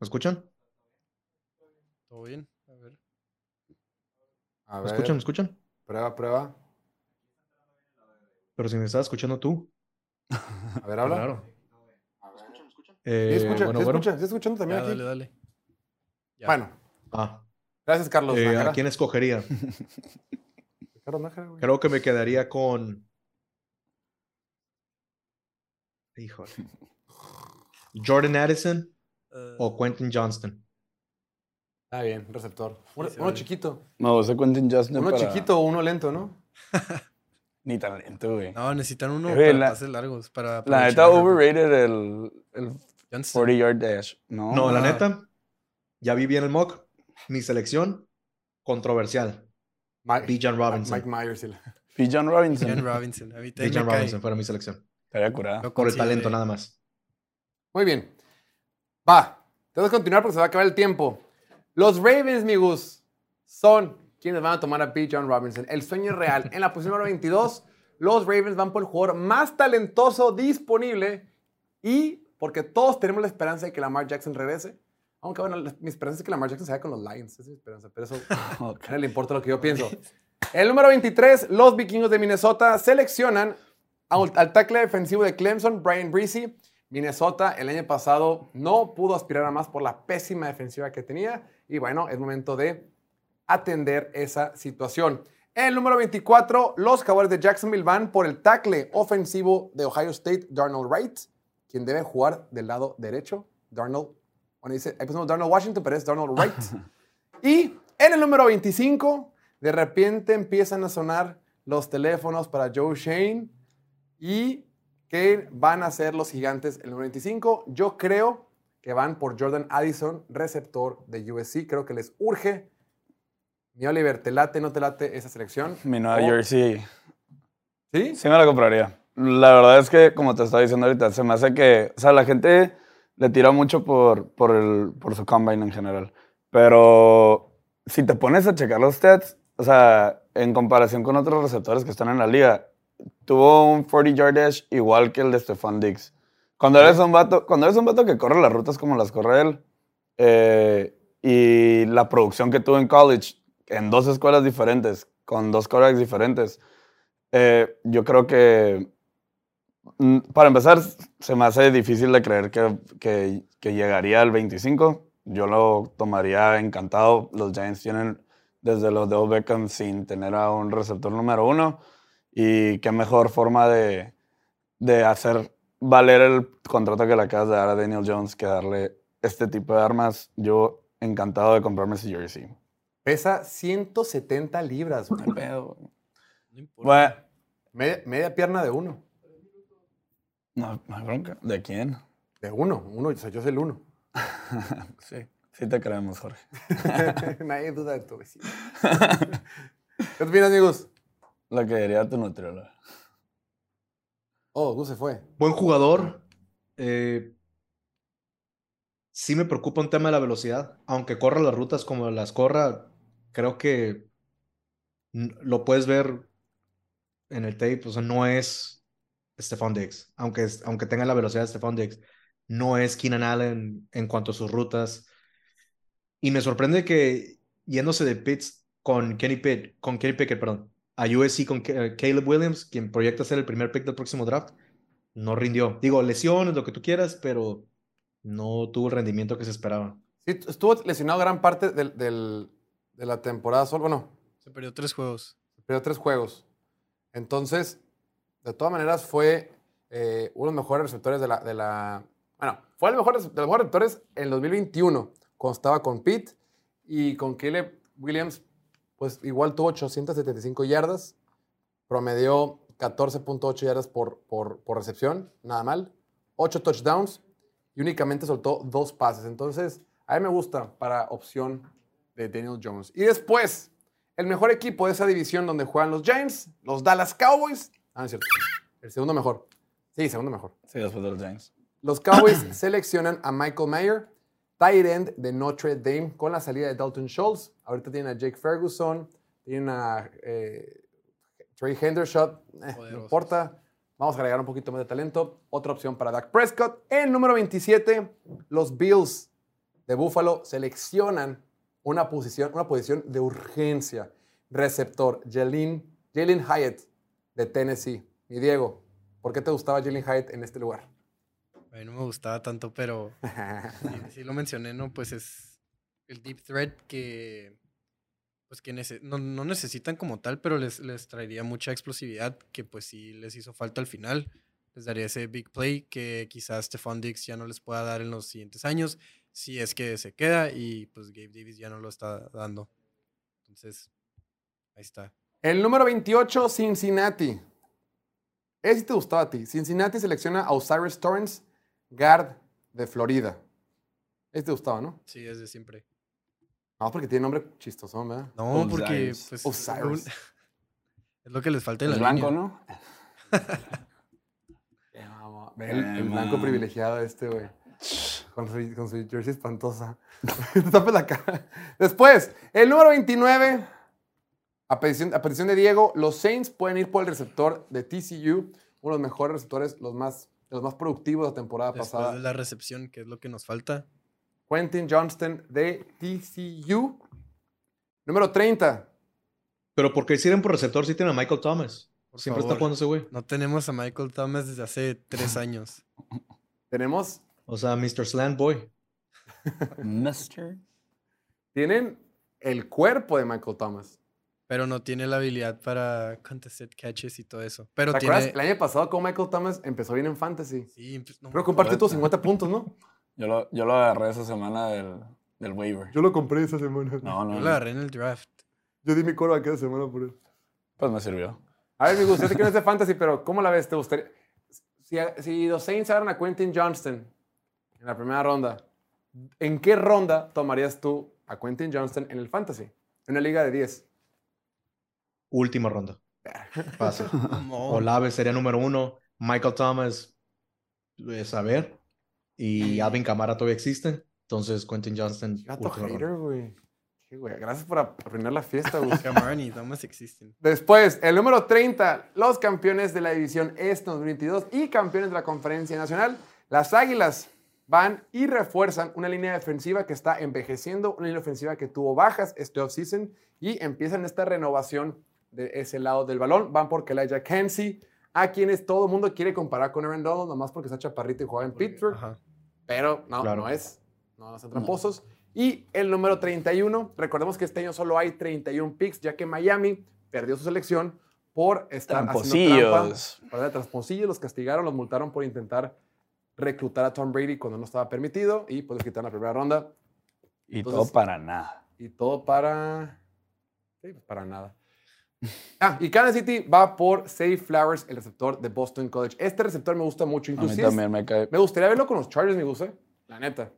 Speaker 4: ¿Me escuchan?
Speaker 2: ¿Todo bien? A ver.
Speaker 1: A
Speaker 4: ¿Me
Speaker 1: ver,
Speaker 4: escuchan? ¿Me escuchan?
Speaker 1: prueba, prueba.
Speaker 4: Pero si me estás escuchando tú.
Speaker 1: A ver, habla.
Speaker 4: Claro. Eh,
Speaker 1: escucha,
Speaker 4: bueno, bueno.
Speaker 1: escucha, escuchando también
Speaker 2: Ya,
Speaker 1: aquí.
Speaker 2: dale, dale. Ya.
Speaker 1: Bueno,
Speaker 4: Ah,
Speaker 1: gracias, Carlos.
Speaker 4: eh. ¿a quién escogería?
Speaker 1: Carlos Nájera, güey.
Speaker 4: Creo que me quedaría con. Híjole. Jordan Addison
Speaker 2: Eh,
Speaker 4: o Quentin Johnston.
Speaker 1: Está bien, receptor. Uno, chiquito.
Speaker 3: No, ese Quentin Justin
Speaker 1: Uno
Speaker 3: para...
Speaker 1: chiquito o uno lento, ¿no?
Speaker 3: Ni talento, güey.
Speaker 2: No, necesitan uno para
Speaker 3: la-
Speaker 2: pases largos. Para
Speaker 3: La
Speaker 2: aprovechar
Speaker 3: neta, overrated el, el
Speaker 2: Johnston.
Speaker 3: 40 yard dash. No,
Speaker 4: No, la neta, ya vi bien el mock. Mi selección, controversial.
Speaker 1: Mike,
Speaker 4: Bijan Robinson.
Speaker 1: Mike Myers.
Speaker 3: P. John Robinson.
Speaker 2: Jan Robinson. A mí me cae.
Speaker 4: Robinson fuera mi selección.
Speaker 3: Estaría curada.
Speaker 4: Por el talento nada más.
Speaker 1: Muy bien. Va. Tengo que continuar porque se va a acabar el tiempo. Los Ravens, mi Gus, son quienes van a tomar a B. John Robinson. El sueño es real. En la posición número 22, los Ravens van por el jugador más talentoso disponible y porque todos tenemos la esperanza de que Lamar Jackson regrese. Aunque bueno, la- mi esperanza es que Lamar Jackson se vaya con los Lions. Esa es mi esperanza. Pero eso
Speaker 3: Ok.
Speaker 1: a nadie le importa lo que yo pienso. El número 23, los vikingos de Minnesota seleccionan al, al tackle defensivo de Clemson, Brian Breezy. Minnesota el año pasado no pudo aspirar a más por la pésima defensiva que tenía. Y bueno, es momento de atender esa situación. El número 24, los Jaguares de Jacksonville van por el tackle ofensivo de Ohio State, Darnold Wright, quien debe jugar del lado derecho. Darnold, bueno, dice, ahí pusimos Darnold Washington, pero es Darnold Wright. Y en el número 25, de repente empiezan a sonar los teléfonos para Joe Shane. ¿Y qué van a hacer los gigantes en el número 25? Yo creo que van por Jordan Addison, receptor de USC. Creo que les urge. Mi Oliver, ¿te late, no te late esa selección?
Speaker 3: Mi Nueva Jersey.
Speaker 1: ¿Sí?
Speaker 3: Sí me la compraría. La verdad es que, como te estaba diciendo ahorita, se me hace que, o sea, la gente le tira mucho por, por, el, por su combine en general. Pero si te pones a checar los stats, o sea, en comparación con otros receptores que están en la liga, tuvo un 40 yard dash igual que el de Stefan Diggs. Cuando eres un vato, cuando eres un vato que corre las rutas como las corre él, eh, y la producción que tuvo en college, en dos escuelas diferentes, con dos quarterbacks diferentes, eh, yo creo que, para empezar, se me hace difícil de creer que, que, que llegaría al 25. Yo lo tomaría encantado. Los Giants tienen desde los de Beckham sin tener a un receptor número uno. Y qué mejor forma de, de hacer valer el contrato que le acabas de dar a Daniel Jones que darle este tipo de armas. Yo encantado de comprarme ese jersey.
Speaker 1: Pesa 170 libras. güey.
Speaker 3: Pedo, güey.
Speaker 2: No importa.
Speaker 3: Bueno,
Speaker 1: Media, media pierna de uno.
Speaker 3: No, no hay bronca. ¿De quién?
Speaker 1: De uno. uno o sea, yo soy el uno.
Speaker 3: Sí, sí te creemos, Jorge.
Speaker 1: Nadie duda de tu vecino. ¿Qué opinas, amigos?
Speaker 3: Lo que diría tu nutrióloga.
Speaker 1: Oh, Gus se fue.
Speaker 4: Buen jugador. eh, sí me preocupa un tema de la velocidad. Aunque corra las rutas como las corra, creo que lo puedes ver en el tape. O sea, no es Stephon Diggs. Aunque, es- aunque tenga la velocidad de Stephon Diggs, no es Keenan Allen en cuanto a sus rutas. Y me sorprende que yéndose de Pitts con Kenny Pitt, con Kenny Pickett, perdón, a USC con eh, Caleb Williams, quien proyecta ser el primer pick del próximo draft, no rindió. Digo, lesiones, lo que tú quieras, pero no tuvo el rendimiento que se esperaba.
Speaker 1: Sí, estuvo lesionado gran parte del- del- de la temporada solo. Bueno,
Speaker 2: Se perdió tres juegos.
Speaker 1: perdió tres juegos. Entonces, de todas maneras, fue eh, uno de los mejores receptores de la, de la- Bueno, fue el mejor, de los mejores receptores en el 2021, cuando estaba con Pitt y con Caleb Williams, pues igual tuvo 875 yardas, promedió 14.8 yardas por, por, por recepción, nada mal, 8 touchdowns y únicamente soltó dos pases. Entonces, a mí me gusta para opción de Daniel Jones. Y después, el mejor equipo de esa división donde juegan los Giants, los Dallas Cowboys. Ah, no es cierto. El segundo mejor. Sí, segundo mejor.
Speaker 3: Sí, después de los Giants.
Speaker 1: Los Cowboys seleccionan a Michael Mayer, tight end de Notre Dame, con la salida de Dalton Schultz. Ahorita tienen a Jake Ferguson, tienen a eh, Trey Hendershot. Eh, no importa. Vamos a agregar un poquito más de talento. Otra opción para Dak Prescott. En número 27, los Bills de Buffalo seleccionan una posición, una posición de urgencia. Receptor, Jalen, Jalen Hyatt de Tennessee. Mi Diego, ¿por qué te gustaba Jalen Hyatt en este lugar?
Speaker 2: A mí no me gustaba tanto, pero sí, sí lo mencioné, ¿no? Pues es el deep threat que, pues que nece- no, no necesitan como tal, pero les, les traería mucha explosividad que pues sí les hizo falta al final. Les daría ese big play que quizás Stephon Diggs ya no les pueda dar en los siguientes años, si es que se queda y pues Gabe Davis ya no lo está dando. Entonces, ahí está.
Speaker 1: El número 28, Cincinnati. Ese te gustaba a ti. Cincinnati selecciona a Osiris Torrance, guard de Florida. Ese te gustaba, ¿no?
Speaker 2: Sí, es de siempre.
Speaker 1: No, porque tiene nombre chistoso, ¿verdad?
Speaker 2: No, porque
Speaker 3: Osiris.
Speaker 2: pues,
Speaker 1: Osiris.
Speaker 2: es lo que les falta en la
Speaker 3: Es blanco,
Speaker 2: línea.
Speaker 3: ¿no?
Speaker 1: Ve el, el blanco privilegiado este, güey. Con su, con su jersey espantosa. Te tapes la cara. Después, el número 29. A petición, a petición de Diego, los Saints pueden ir por el receptor de TCU, uno de los mejores receptores, los más, los más productivos de la temporada
Speaker 2: Después
Speaker 1: pasada.
Speaker 2: de la recepción, que es lo que nos falta.
Speaker 1: Quentin Johnston de TCU. Número 30.
Speaker 4: Pero porque hicieron por receptor si tienen a Michael Thomas.
Speaker 2: Por
Speaker 4: Siempre está jugando ese güey.
Speaker 2: No tenemos a Michael Thomas desde hace tres años.
Speaker 1: Tenemos,
Speaker 4: O sea, Mr. Slant Boy.
Speaker 3: Mister.
Speaker 1: tienen el cuerpo de Michael Thomas.
Speaker 2: Pero no tiene la habilidad para contested catches y todo eso. Pero
Speaker 1: ¿Te
Speaker 2: tiene.
Speaker 1: acuerdas? El año pasado como Michael Thomas empezó bien en Fantasy.
Speaker 2: Sí, no,
Speaker 1: Creo que un partido tuvo
Speaker 3: Correcto.
Speaker 1: 50 puntos, ¿no?
Speaker 3: Yo lo, yo lo agarré esa semana del, del waiver.
Speaker 1: Yo lo compré esa semana.
Speaker 3: No, no,
Speaker 2: Yo
Speaker 3: no.
Speaker 2: la agarré en el draft.
Speaker 1: Yo di mi coro aquella semana por él.
Speaker 3: Pues me sirvió.
Speaker 1: A ver, amigo, yo sé que no es de fantasy, pero ¿cómo la ves? ¿Te gustaría? Si, si los Saints agarran a Quentin Johnston en la primera ronda, ¿en qué ronda tomarías tú a Quentin Johnston en el fantasy? En una liga de 10.
Speaker 4: Última ronda.
Speaker 2: No.
Speaker 4: Olave sería número uno. Michael Thomas, pues a ver. Y Alvin Kamara todavía existe. Entonces Quentin Johnston.
Speaker 1: Gato hater, güey. Qué güey. Gracias por arruinar la fiesta, güey.
Speaker 2: Y Thomas existen.
Speaker 1: Después, el número 30, los campeones de la división Este 2022 y campeones de la conferencia nacional, las Águilas van y refuerzan una línea defensiva que está envejeciendo, una línea ofensiva que tuvo bajas este offseason y empiezan esta renovación de ese lado del balón. Van por Elijah Kenzie, a quienes todo el mundo quiere comparar con Aaron Donald, nomás porque está chaparrito y juega en Pittsburgh.
Speaker 2: Ajá.
Speaker 1: Pero no,
Speaker 4: Claro.
Speaker 1: no es. No, no son tramposos. Y el número 31, recordemos que este año solo hay 31 picks, ya que Miami perdió su selección por estar haciendo trampa.
Speaker 3: Tramposillos.
Speaker 1: Para de tramposillos, los castigaron, los multaron por intentar reclutar a Tom Brady cuando no estaba permitido y pues los quitaron la primera ronda.
Speaker 3: Y
Speaker 1: Entonces-
Speaker 3: todo para nada.
Speaker 1: Y todo para... Sí, pues para nada. Ah, y Kansas City va por Save Flowers, el receptor de Boston College. Este receptor me gusta mucho,
Speaker 3: A mí
Speaker 1: inclusive
Speaker 3: también me cae.
Speaker 1: me gustaría verlo con los Chargers, me gusta. La neta.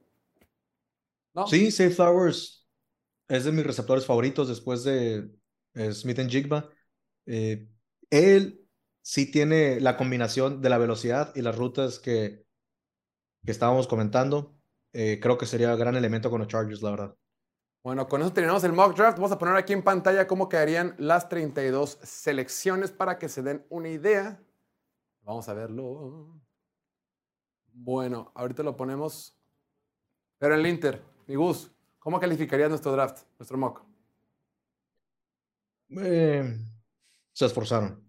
Speaker 1: ¿No?
Speaker 4: Sí, Safe Flowers es de mis receptores favoritos después de eh, Smith and Jigba. Eh, él sí tiene la combinación de la velocidad y las rutas que, que estábamos comentando. Eh, creo que sería gran elemento con los Chargers, la verdad.
Speaker 1: Bueno, con eso terminamos el mock draft. Vamos a poner aquí en pantalla cómo quedarían las 32 selecciones para que se den una idea. Vamos a verlo. Bueno, ahorita lo ponemos. Pero en el Inter, mi Gus, ¿cómo calificarías nuestro draft, nuestro mock?
Speaker 4: Eh, se esforzaron,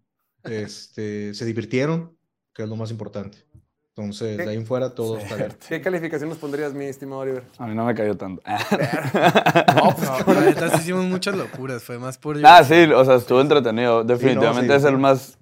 Speaker 4: este, se divirtieron, que es lo más importante. Entonces, de ahí en fuera todo está bien.
Speaker 1: ¿Qué calificación nos pondrías, mi estimado Oliver?
Speaker 3: A mí no me cayó tanto.
Speaker 1: No, pues,
Speaker 2: No, la neta sí hicimos muchas locuras. Fue más por.
Speaker 3: ah, sí, o sea, estuvo entretenido. Definitivamente
Speaker 4: sí,
Speaker 3: es el
Speaker 4: sí.
Speaker 3: más.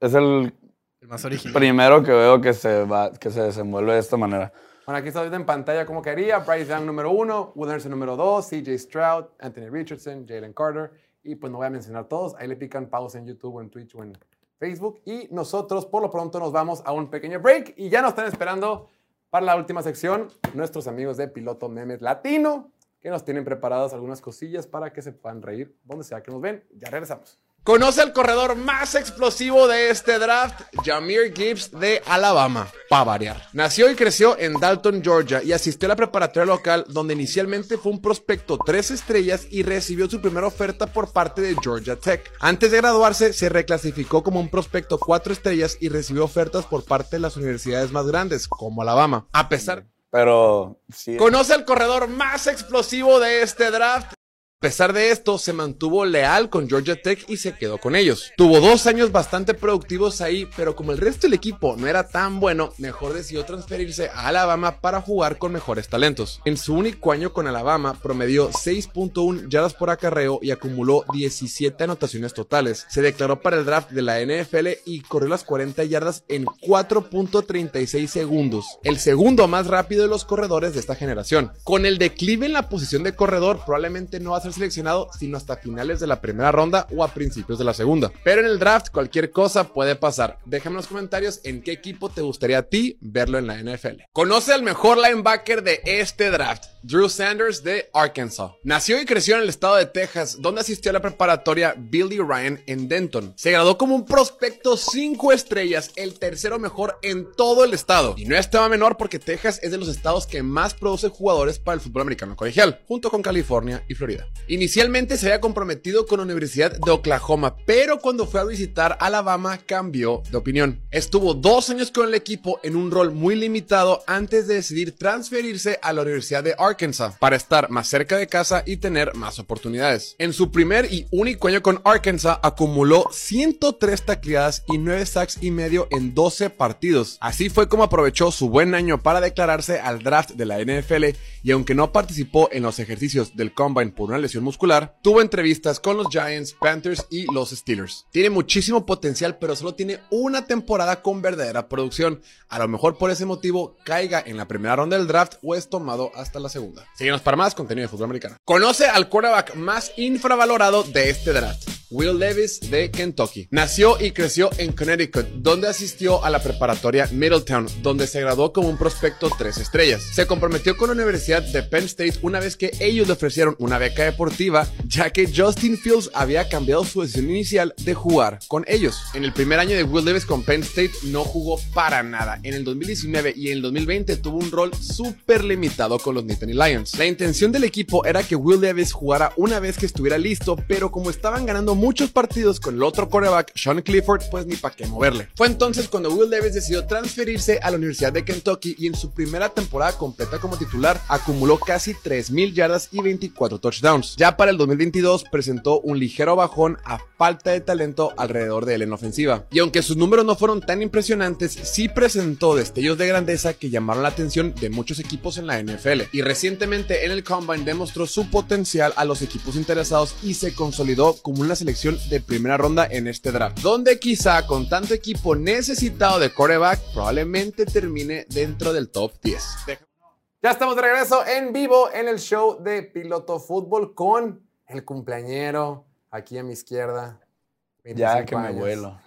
Speaker 3: Es el
Speaker 2: El más original.
Speaker 3: primero que veo que se va, que se desenvuelve de esta manera.
Speaker 1: Bueno, aquí está ahorita en pantalla cómo quedaría. Bryce Young número uno, Will Anderson número dos, CJ Stroud, Anthony Richardson, Jalen Carter. Y pues no voy a mencionar todos. Ahí le pican pausa en YouTube o en Twitch o en Facebook. Y nosotros por lo pronto nos vamos a un pequeño break. Y ya nos están esperando para la última sección nuestros amigos de Piloto Memes Latino que nos tienen preparadas algunas cosillas para que se puedan reír donde sea que nos ven. Ya regresamos. Conoce al corredor más explosivo de este draft, Jameer Gibbs de Alabama, para variar. Nació y creció en Dalton, Georgia y asistió a la preparatoria local donde inicialmente fue un prospecto tres estrellas y recibió su primera oferta por parte de Georgia Tech. Antes de graduarse se reclasificó como un prospecto cuatro estrellas y recibió ofertas por parte de las universidades más grandes como Alabama. A pesar
Speaker 3: Pero sí.
Speaker 1: Conoce al corredor más explosivo de este draft. A pesar de esto, se mantuvo leal con Georgia Tech y se quedó con ellos. Tuvo dos años bastante productivos ahí, pero como el resto del equipo no era tan bueno, mejor decidió transferirse a Alabama para jugar con mejores talentos. En su único año con Alabama, promedió 6.1 yardas por acarreo y acumuló 17 anotaciones totales. Se declaró para el draft de la NFL y corrió las 40 yardas en 4.36 segundos, el segundo más rápido de los corredores de esta generación. Con el declive en la posición de corredor, probablemente no va a ser seleccionado sino hasta finales de la primera ronda o a principios de la segunda. Pero en el draft cualquier cosa puede pasar. Déjame en los comentarios en qué equipo te gustaría a ti verlo en la NFL. Conoce al mejor linebacker de este draft, Drew Sanders de Arkansas. Nació y creció en el estado de Texas, donde asistió a la preparatoria Billy Ryan en Denton. Se graduó como un prospecto 5 estrellas, el tercero mejor en todo el estado. Y no es tema menor porque Texas es de los estados que más produce jugadores para el fútbol americano colegial, junto con California y Florida. Inicialmente se había comprometido con la Universidad de Oklahoma, pero cuando fue a visitar Alabama cambió de opinión. Estuvo dos años con el equipo en un rol muy limitado antes de decidir transferirse a la Universidad de Arkansas para estar más cerca de casa y tener más oportunidades. En su primer y único año con Arkansas acumuló 103 tacleadas y 9 sacks y medio en 12 partidos. Así fue como aprovechó su buen año para declararse al draft de la NFL y aunque no participó en los ejercicios del combine por una lesión muscular, tuvo entrevistas con los Giants, Panthers y los Steelers. Tiene muchísimo potencial, pero solo tiene una temporada con verdadera producción. A lo mejor por ese motivo caiga en la primera ronda del draft o es tomado hasta la segunda. Síguenos para más contenido de fútbol americano. Conoce al quarterback más infravalorado de este draft. Will Levis de Kentucky. Nació y creció en Connecticut, donde asistió a la preparatoria Middletown, donde se graduó como un prospecto 3 estrellas. Se comprometió con la Universidad de Penn State una vez que ellos le ofrecieron una beca deportiva, ya que Justin Fields había cambiado su decisión inicial de jugar con ellos. En el primer año de Will Levis con Penn State no jugó para nada. En el 2019 y en el 2020 tuvo un rol súper limitado con los Nittany Lions. La intención del equipo era que Will Levis jugara una vez que estuviera listo, pero como estaban ganando muchos partidos con el otro quarterback, Sean Clifford, pues ni para qué moverle. Fue entonces cuando Will Levis decidió transferirse a la Universidad de Kentucky y en su primera temporada completa como titular acumuló casi 3.000 yardas y 24 touchdowns. Ya para el 2022 presentó un ligero bajón a falta de talento alrededor de él en ofensiva. Y aunque sus números no fueron tan impresionantes, sí presentó destellos de grandeza que llamaron la atención de muchos equipos en la NFL. Y recientemente en el Combine demostró su potencial a los equipos interesados y se consolidó como una selección de primera ronda en este draft, donde quizá con tanto equipo necesitado de coreback probablemente termine dentro del top 10. Ya estamos de regreso en vivo en el show de Piloto Fútbol con el cumpleañero aquí a mi izquierda.
Speaker 3: Ya
Speaker 1: 25
Speaker 3: que me
Speaker 1: años.
Speaker 3: vuelo.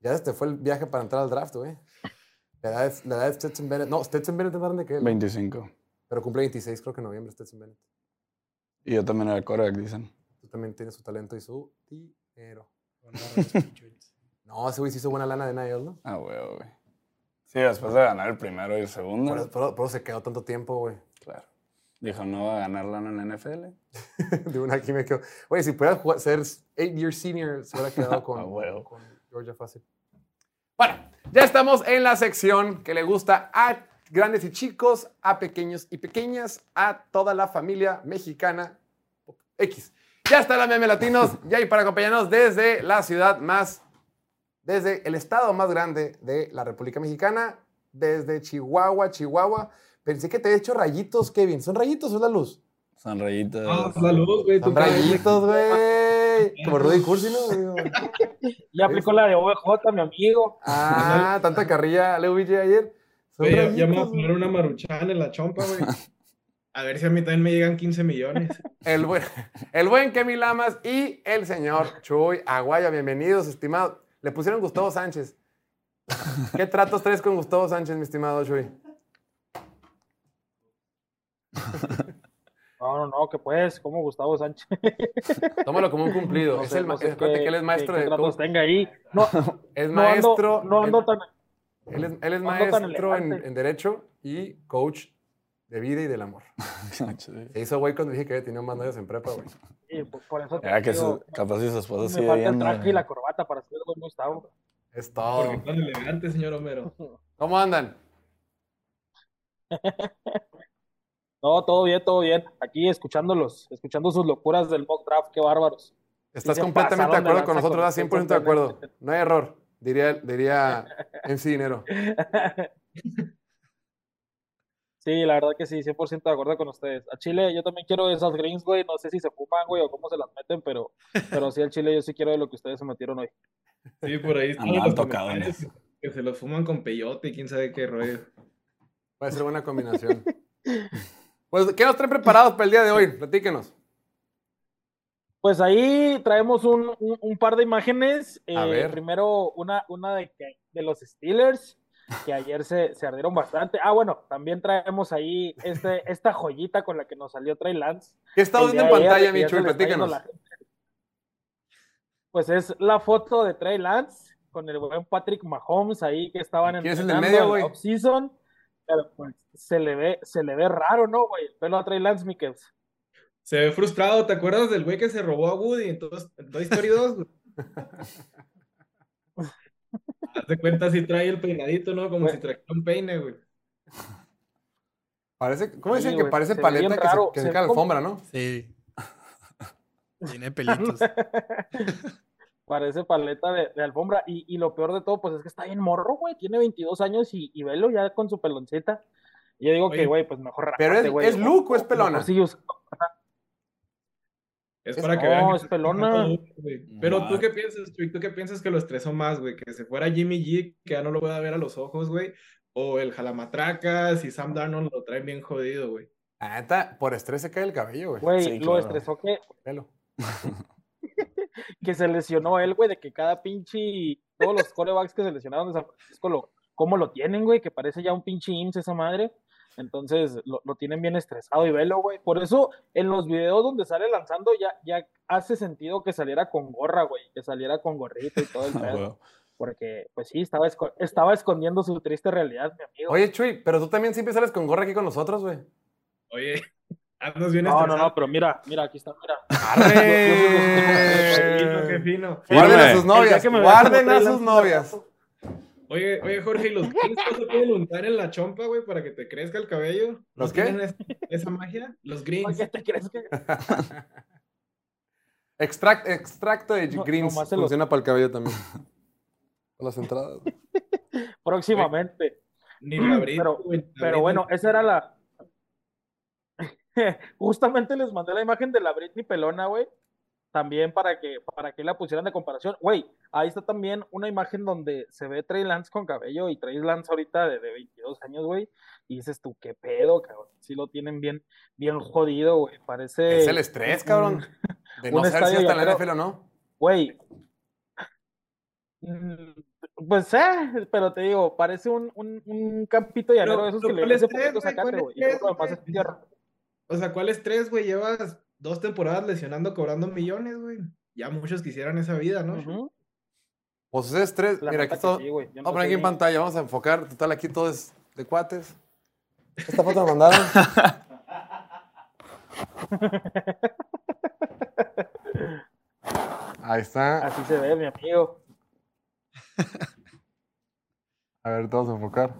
Speaker 1: Ya este fue el viaje para entrar al draft, güey. La edad, es, la edad de Stetson Bennett. No, Stetson Bennett es más grande que él.
Speaker 3: 25.
Speaker 1: Pero cumple 26, creo que en noviembre, Stetson Bennett.
Speaker 3: Y yo también era coreback, dicen.
Speaker 1: También tienes su talento y su dinero. No, ese güey sí hizo buena lana de NIL, ¿no?
Speaker 3: Ah, huevo, güey. Sí, después de ganar el primero y el segundo.
Speaker 1: Por, por- por eso se quedó tanto tiempo, güey.
Speaker 3: Claro. Dijo, no va a ganar lana en NFL.
Speaker 1: De una aquí me quedo. Oye, si pudiera jugar- ser eight year senior, se hubiera quedado con,
Speaker 3: A huevo.
Speaker 1: con Georgia fácil. Bueno, ya estamos en la sección que le gusta a grandes y chicos, a pequeños y pequeñas, a toda la familia mexicana X. Ya está la meme latinos, ya y para acompañarnos desde la ciudad más, desde el estado más grande de la República Mexicana, desde Chihuahua, Chihuahua. Pensé que te había hecho rayitos, Kevin. ¿Son rayitos o es la luz?
Speaker 3: Son rayitas.
Speaker 6: Ah, salud, güey.
Speaker 1: Son rayitos, güey. Como Rudy Cursi, ¿no?
Speaker 6: Ya aplicó la de OBJ, mi amigo.
Speaker 1: Ah, tanta carrilla le ayer. Son
Speaker 7: Güey, ya, ya me voy a
Speaker 1: rayitos,
Speaker 7: poner una maruchan en la chompa, güey. A ver si a mí también me llegan 15 millones.
Speaker 1: El buen, el buen Kemi Lamas y el señor Chuy Aguaya. Bienvenidos, estimado. Le pusieron Gustavo Sánchez. ¿Qué tratos traes con Gustavo Sánchez, mi estimado Chuy?
Speaker 6: No, no, no, que pues, como Gustavo Sánchez.
Speaker 1: Tómalo como un cumplido.
Speaker 6: No
Speaker 1: es
Speaker 6: sé,
Speaker 1: el,
Speaker 6: no sé qué-
Speaker 1: que él es maestro
Speaker 6: qué
Speaker 1: de.
Speaker 6: tratos tenga ahí. No,
Speaker 1: Es
Speaker 6: no ando,
Speaker 1: maestro.
Speaker 6: no ando
Speaker 1: él-
Speaker 6: tan...
Speaker 1: Él es, él es
Speaker 6: no ando tan
Speaker 1: maestro en Derecho y coach de vida y del amor. Se hizo güey cuando dije que había tenido más novios en prepa, güey.
Speaker 6: Sí, por, por eso te
Speaker 3: Ya que
Speaker 6: digo,
Speaker 3: su, capaz si su esposa
Speaker 6: me falta el traje y la corbata para ser muy Gustavo.
Speaker 1: Es todo.
Speaker 7: Porque tan elegante, señor Homero.
Speaker 1: ¿Cómo andan?
Speaker 6: No, todo bien, todo bien. Aquí escuchándolos, escuchando sus locuras del mock draft, qué bárbaros.
Speaker 1: Estás completamente de acuerdo con nosotros,
Speaker 6: con
Speaker 1: ¿verdad? 100% de acuerdo. No hay error, diría, diría MC Dinero.
Speaker 6: Sí, la verdad que sí, 100% de acuerdo con ustedes. A Chile yo también quiero esas greens, güey. No sé si se fuman, güey, o cómo se las meten, pero, pero sí, al Chile yo sí quiero de lo que ustedes se metieron hoy.
Speaker 7: Sí, por ahí están
Speaker 3: Andaban
Speaker 7: los comentarios que se los fuman con peyote y quién sabe qué rollo.
Speaker 1: Puede ser buena combinación. Pues, ¿qué nos traen preparados para el día de hoy? Platíquenos.
Speaker 6: Pues ahí traemos un, un- un par de imágenes.
Speaker 1: A
Speaker 6: Eh,
Speaker 1: ver.
Speaker 6: Primero, una, una de, que- de los Steelers, que ayer se, se ardieron bastante. Ah, bueno, también traemos ahí este, esta joyita con la que nos salió Trey Lance.
Speaker 1: ¿Qué
Speaker 6: El
Speaker 1: viendo en pantalla,
Speaker 6: está yendo
Speaker 1: Platícanos.
Speaker 6: la. Pues es la foto de Trey Lance con el buen Patrick Mahomes ahí que estaban
Speaker 1: ¿Quién es el medio,
Speaker 6: en
Speaker 1: güey?
Speaker 6: la off-season. Pero pues se le ve, se le ve raro, ¿no, güey? El pelo a Trey Lance, Mikkels.
Speaker 7: Se ve frustrado, ¿te acuerdas del güey que se robó a Woody en, en Toy Story 2? de cuenta si trae el peinadito, ¿no? Como si trajera un peine, güey.
Speaker 1: Parece, ¿Cómo
Speaker 6: Sí,
Speaker 1: dicen que
Speaker 6: güey,
Speaker 1: parece paleta que se,
Speaker 6: raro,
Speaker 1: que
Speaker 6: se
Speaker 1: se
Speaker 6: ve
Speaker 1: cae la alfombra, no?
Speaker 2: Sí. Tiene pelitos.
Speaker 6: Parece paleta de, de alfombra. Y, y lo peor de todo, pues es que está bien morro, güey. Tiene 22 años y, y velo ya con su peloncita. Y yo digo
Speaker 7: Oye,
Speaker 6: que, güey, pues mejor
Speaker 1: pero es-
Speaker 6: güey.
Speaker 1: ¿es Luke o es pelona?
Speaker 6: us-
Speaker 7: Es
Speaker 1: Es-
Speaker 7: para que
Speaker 6: no,
Speaker 7: vean que
Speaker 6: es pelona.
Speaker 7: Pero tú qué piensas, Chuy? ¿Tú qué piensas que lo estresó más, güey? Que se fuera Jimmy G, que ya no lo pueda ver a los ojos, güey. O el Jalamatracas y Sam Darnold lo traen bien jodido, güey.
Speaker 1: La neta, por estrés se cae el cabello, güey.
Speaker 6: Güey,
Speaker 3: Sí,
Speaker 6: lo
Speaker 3: claro.
Speaker 6: estresó que,
Speaker 1: Pelo.
Speaker 6: que se lesionó él, güey, de que cada pinche, todos los corebacks que se lesionaron de San Francisco, lo, cómo lo tienen, güey, que parece ya un pinche IMSS esa madre. Entonces lo, lo tienen bien estresado y velo, güey. Por eso en los videos donde sale lanzando ya, ya hace sentido que saliera con gorra, güey, que saliera con gorrito y todo el
Speaker 3: Ah,
Speaker 6: pedo. Porque, pues sí, estaba, esco- estaba escondiendo su triste realidad, mi amigo.
Speaker 1: Oye, Chuy, pero tú también siempre sales con gorra aquí con nosotros, güey.
Speaker 7: Oye, andas bien
Speaker 6: no, no,
Speaker 7: estresado.
Speaker 6: no, pero mira, mira, aquí está, mira.
Speaker 7: Qué fino, qué
Speaker 1: ¡Arre!
Speaker 7: fino.
Speaker 1: Guarden a sus novias, guarden a sus novias.
Speaker 7: Oye, oye, Jorge, ¿y los greens no se pueden untar en la chompa, güey, para que te crezca el cabello? ¿No
Speaker 1: ¿Los qué?
Speaker 7: esa magia? Los
Speaker 6: ¿Por
Speaker 7: greens.
Speaker 6: qué te crees que.?
Speaker 1: Extract, extracto de
Speaker 6: No,
Speaker 1: greens
Speaker 6: los-
Speaker 1: funciona para el cabello también. Para las entradas.
Speaker 6: Próximamente.
Speaker 7: Ni la brita,
Speaker 6: Pero-
Speaker 7: güey,
Speaker 6: Pero bueno, esa era la. Justamente les mandé la imagen de la Britney Pelona, güey. También para que, para que la pusieran de comparación. Güey, ahí está también una imagen donde se ve Trey Lance con cabello y Trey Lance ahorita de, de 22 años, güey. Y dices tú, qué pedo, cabrón. Sí lo tienen bien, bien jodido, güey. Parece.
Speaker 1: Es el estrés, cabrón. De no saber si está en la. NFL o no.
Speaker 6: Güey. Mm, Pues eh, pero te digo, parece un, un, un campito llanero de esos que le
Speaker 7: ¿cuál
Speaker 6: ese
Speaker 7: estrés,
Speaker 6: poquito sacate,
Speaker 7: ¿Cuál
Speaker 6: güey.
Speaker 7: O sea, ¿cuál estrés, güey? Llevas dos temporadas lesionando, cobrando millones, güey. Ya muchos quisieran esa vida, ¿no?
Speaker 6: Ujú.
Speaker 1: Pues ese estrés,
Speaker 6: La
Speaker 1: mira, aquí todo.
Speaker 6: sí,
Speaker 1: Vamos a poner aquí en pantalla, vamos a enfocar. Total, aquí todo es de cuates. Esta foto me mandaron. Ahí está.
Speaker 6: Así se ve, mi amigo.
Speaker 1: A ver, todos a enfocar.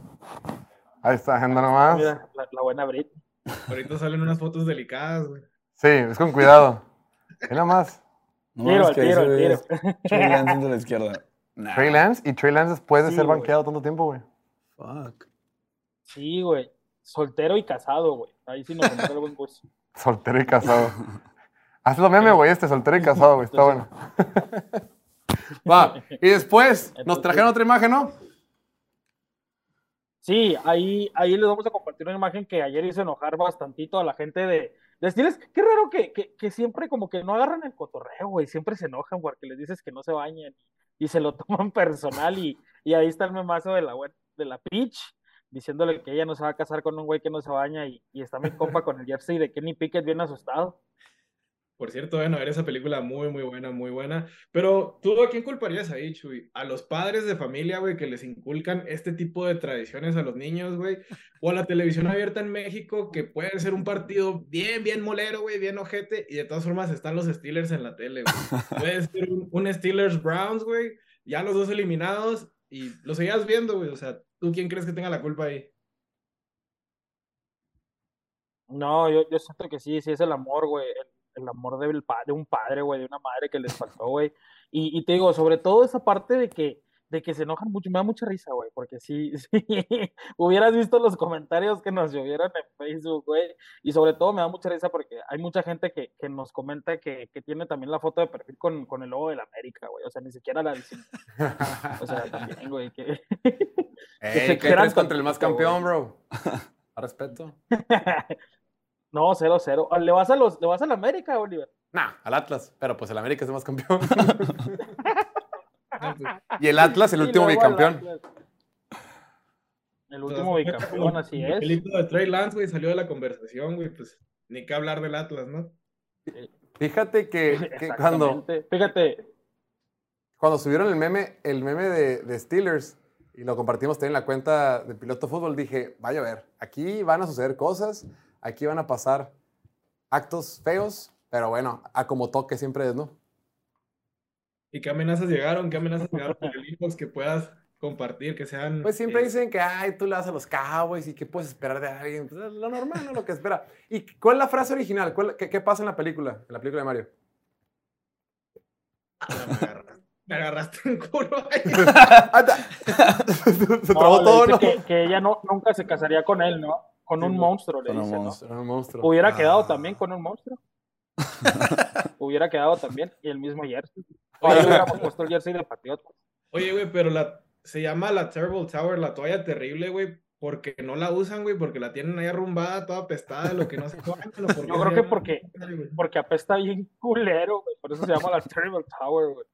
Speaker 1: Ahí está, agenda nomás.
Speaker 6: Mira, la, la buena Brit.
Speaker 7: Ahorita salen unas fotos delicadas, güey.
Speaker 1: Sí, es con cuidado. Ve nada más.
Speaker 3: No
Speaker 6: Tiro, al
Speaker 3: que
Speaker 6: tiro, tiro.
Speaker 3: es Trey Lance de la izquierda. Nah.
Speaker 1: Trey Lance y Trey Lance después de
Speaker 6: Sí,
Speaker 1: ser banqueado tanto tiempo, güey.
Speaker 3: Fuck.
Speaker 6: Sí, güey. Soltero y casado, güey. Ahí sí nos entra el buen gusto.
Speaker 1: Soltero y casado. Haz lo meme, güey, este, soltero y casado, güey. Está bueno. Va. Y después nos trajeron otra imagen, ¿no?
Speaker 6: Sí, ahí, ahí les vamos a compartir una imagen que ayer hizo enojar bastantito a la gente de, de Steelers. Qué raro que, que, siempre como que no agarran el cotorreo, güey. Siempre se enojan porque les dices que no se bañen y se lo toman personal. Y, y ahí está el memazo de la, güey- de la Peach diciéndole que ella no se va a casar con un güey que no se baña. Y, y está mi compa con el jersey de Kenny Pickett bien asustado.
Speaker 7: Por cierto, van a ver esa película muy, muy buena, muy buena. Pero, ¿tú a quién culparías ahí, Chuy? ¿A los padres de familia, güey, que les inculcan este tipo de tradiciones a los niños, güey? ¿O a la televisión abierta en México, que puede ser un partido bien, bien molero, güey, bien ojete, y de todas formas están los Steelers en la tele, güey? Puede ser un, un Steelers Browns, güey, ya los dos eliminados, y lo seguías viendo, güey. O sea, ¿tú quién crees que tenga la culpa ahí?
Speaker 6: No, yo, yo siento que sí, sí es el amor, güey, el amor del pa- de un padre, güey, de una madre que les faltó, güey. Y, y te digo, sobre todo esa parte de que, de que se enojan mucho, me da mucha risa, güey, porque sí, sí, hubieras visto los comentarios que nos llovieron en Facebook, güey, y sobre todo me da mucha risa porque hay mucha gente que, que nos comenta que, que tiene también la foto de perfil con, con el logo de la América, güey, o sea, ni siquiera la dicen, o sea, también, güey, que...
Speaker 1: Ey,
Speaker 6: se
Speaker 1: ¿qué traes contra el más campeón, bro? A respeto.
Speaker 6: No, 0-0. ¿Le vas a los, le vas a la América, Oliver?
Speaker 1: Nah, al Atlas, pero pues el América es el más campeón. Y el Atlas el último
Speaker 6: al
Speaker 1: bicampeón.
Speaker 6: El último bicampeón, así
Speaker 7: el
Speaker 6: es.
Speaker 7: pelito de Trey Lance, güey, salió de la conversación, güey, pues ni que hablar del Atlas, ¿no?
Speaker 1: Fíjate que, que cuando.
Speaker 6: Fíjate,
Speaker 1: cuando subieron el meme, el meme de, de Steelers y lo compartimos también en la cuenta de Piloto Fútbol, dije, vaya a ver, aquí van a suceder cosas, aquí van a pasar actos feos, pero bueno, a como toque siempre es, ¿no?
Speaker 7: ¿Y qué amenazas llegaron? ¿Qué amenazas llegaron por el inbox que puedas compartir, que sean...
Speaker 1: Pues siempre
Speaker 7: eh,
Speaker 1: dicen que, ay, tú le das a los Cowboys y qué puedes esperar de alguien. Pues, es lo normal, ¿no? Lo que espera. ¿Y cuál es la frase original? ¿Cuál- qué, qué pasa en la película? En la película de Mario.
Speaker 7: ah, me agarraste, me agarraste en culo.
Speaker 1: Se
Speaker 6: no,
Speaker 1: trabó todo, ¿no?
Speaker 6: que, que ella no, nunca se casaría con él, ¿no? Con un
Speaker 1: no.
Speaker 6: monstruo, le
Speaker 3: Con un
Speaker 6: dice, ¿no?
Speaker 3: monstruo.
Speaker 1: Era un monstruo.
Speaker 6: Hubiera
Speaker 2: Ah.
Speaker 6: quedado también con un monstruo. Hubiera quedado también. Y el mismo jersey. O ahí hubiéramos puesto el jersey de Patriota.
Speaker 7: Oye, güey, pero la, se llama la Terrible Tower, la toalla terrible, güey, porque no la usan, güey, porque la tienen ahí arrumbada, toda apestada, lo que no se
Speaker 6: Yo creo que porque, porque apesta bien culero, güey. Por eso se llama la Terrible Tower, güey.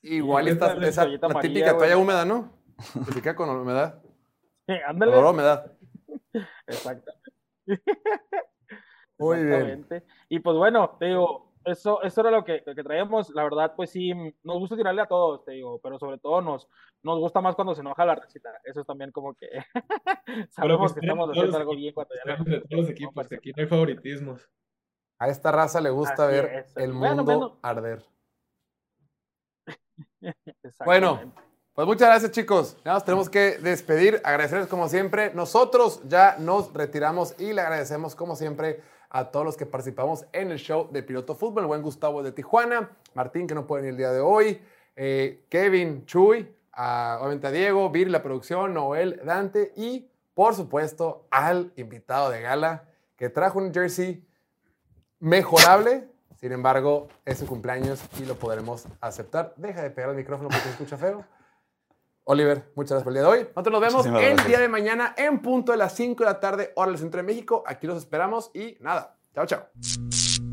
Speaker 1: Igual
Speaker 7: Sí,
Speaker 1: esta,
Speaker 6: esa
Speaker 1: la típica toalla húmeda, ¿no? Se queda con humedad.
Speaker 6: Sí,
Speaker 1: Olor
Speaker 6: ándale.
Speaker 1: humedad.
Speaker 6: Exacto.
Speaker 1: Muy bien.
Speaker 6: Exactamente. Y pues bueno, te digo, eso, eso era lo que, lo que traíamos. La verdad, pues sí, nos gusta tirarle a todos, te digo, pero sobre todo nos, nos gusta más cuando se enoja la recita. Eso es también como que sabemos
Speaker 7: pues,
Speaker 6: que estamos haciendo algo bien cuando ya la-
Speaker 7: de todos los equipos, que aquí no hay favoritismos.
Speaker 1: A esta raza le gusta
Speaker 6: Así
Speaker 1: ver
Speaker 6: es.
Speaker 1: el
Speaker 6: Bueno,
Speaker 1: mundo
Speaker 6: bueno.
Speaker 1: arder.
Speaker 6: Exactamente.
Speaker 1: Bueno, pues muchas gracias, chicos. Ya nos tenemos que despedir. Agradecerles como siempre. Nosotros ya nos retiramos y le agradecemos como siempre a todos los que participamos en el show de Piloto Fútbol. El buen Gustavo de Tijuana, Martín, que no puede venir el día de hoy, eh, Kevin, Chuy, obviamente a Diego, Vir, la producción, Noel, Dante y, por supuesto, al invitado de gala que trajo un jersey mejorable. Sin embargo, es su cumpleaños y lo podremos aceptar. Deja de pegar el micrófono porque se escucha feo. Oliver, muchas gracias por el día de hoy. Nosotros nos vemos
Speaker 3: Muchísimas
Speaker 1: el
Speaker 3: gracias.
Speaker 1: día de mañana en punto de las 5 de la tarde, hora del centro de México. Aquí los esperamos y nada. Chao, chao.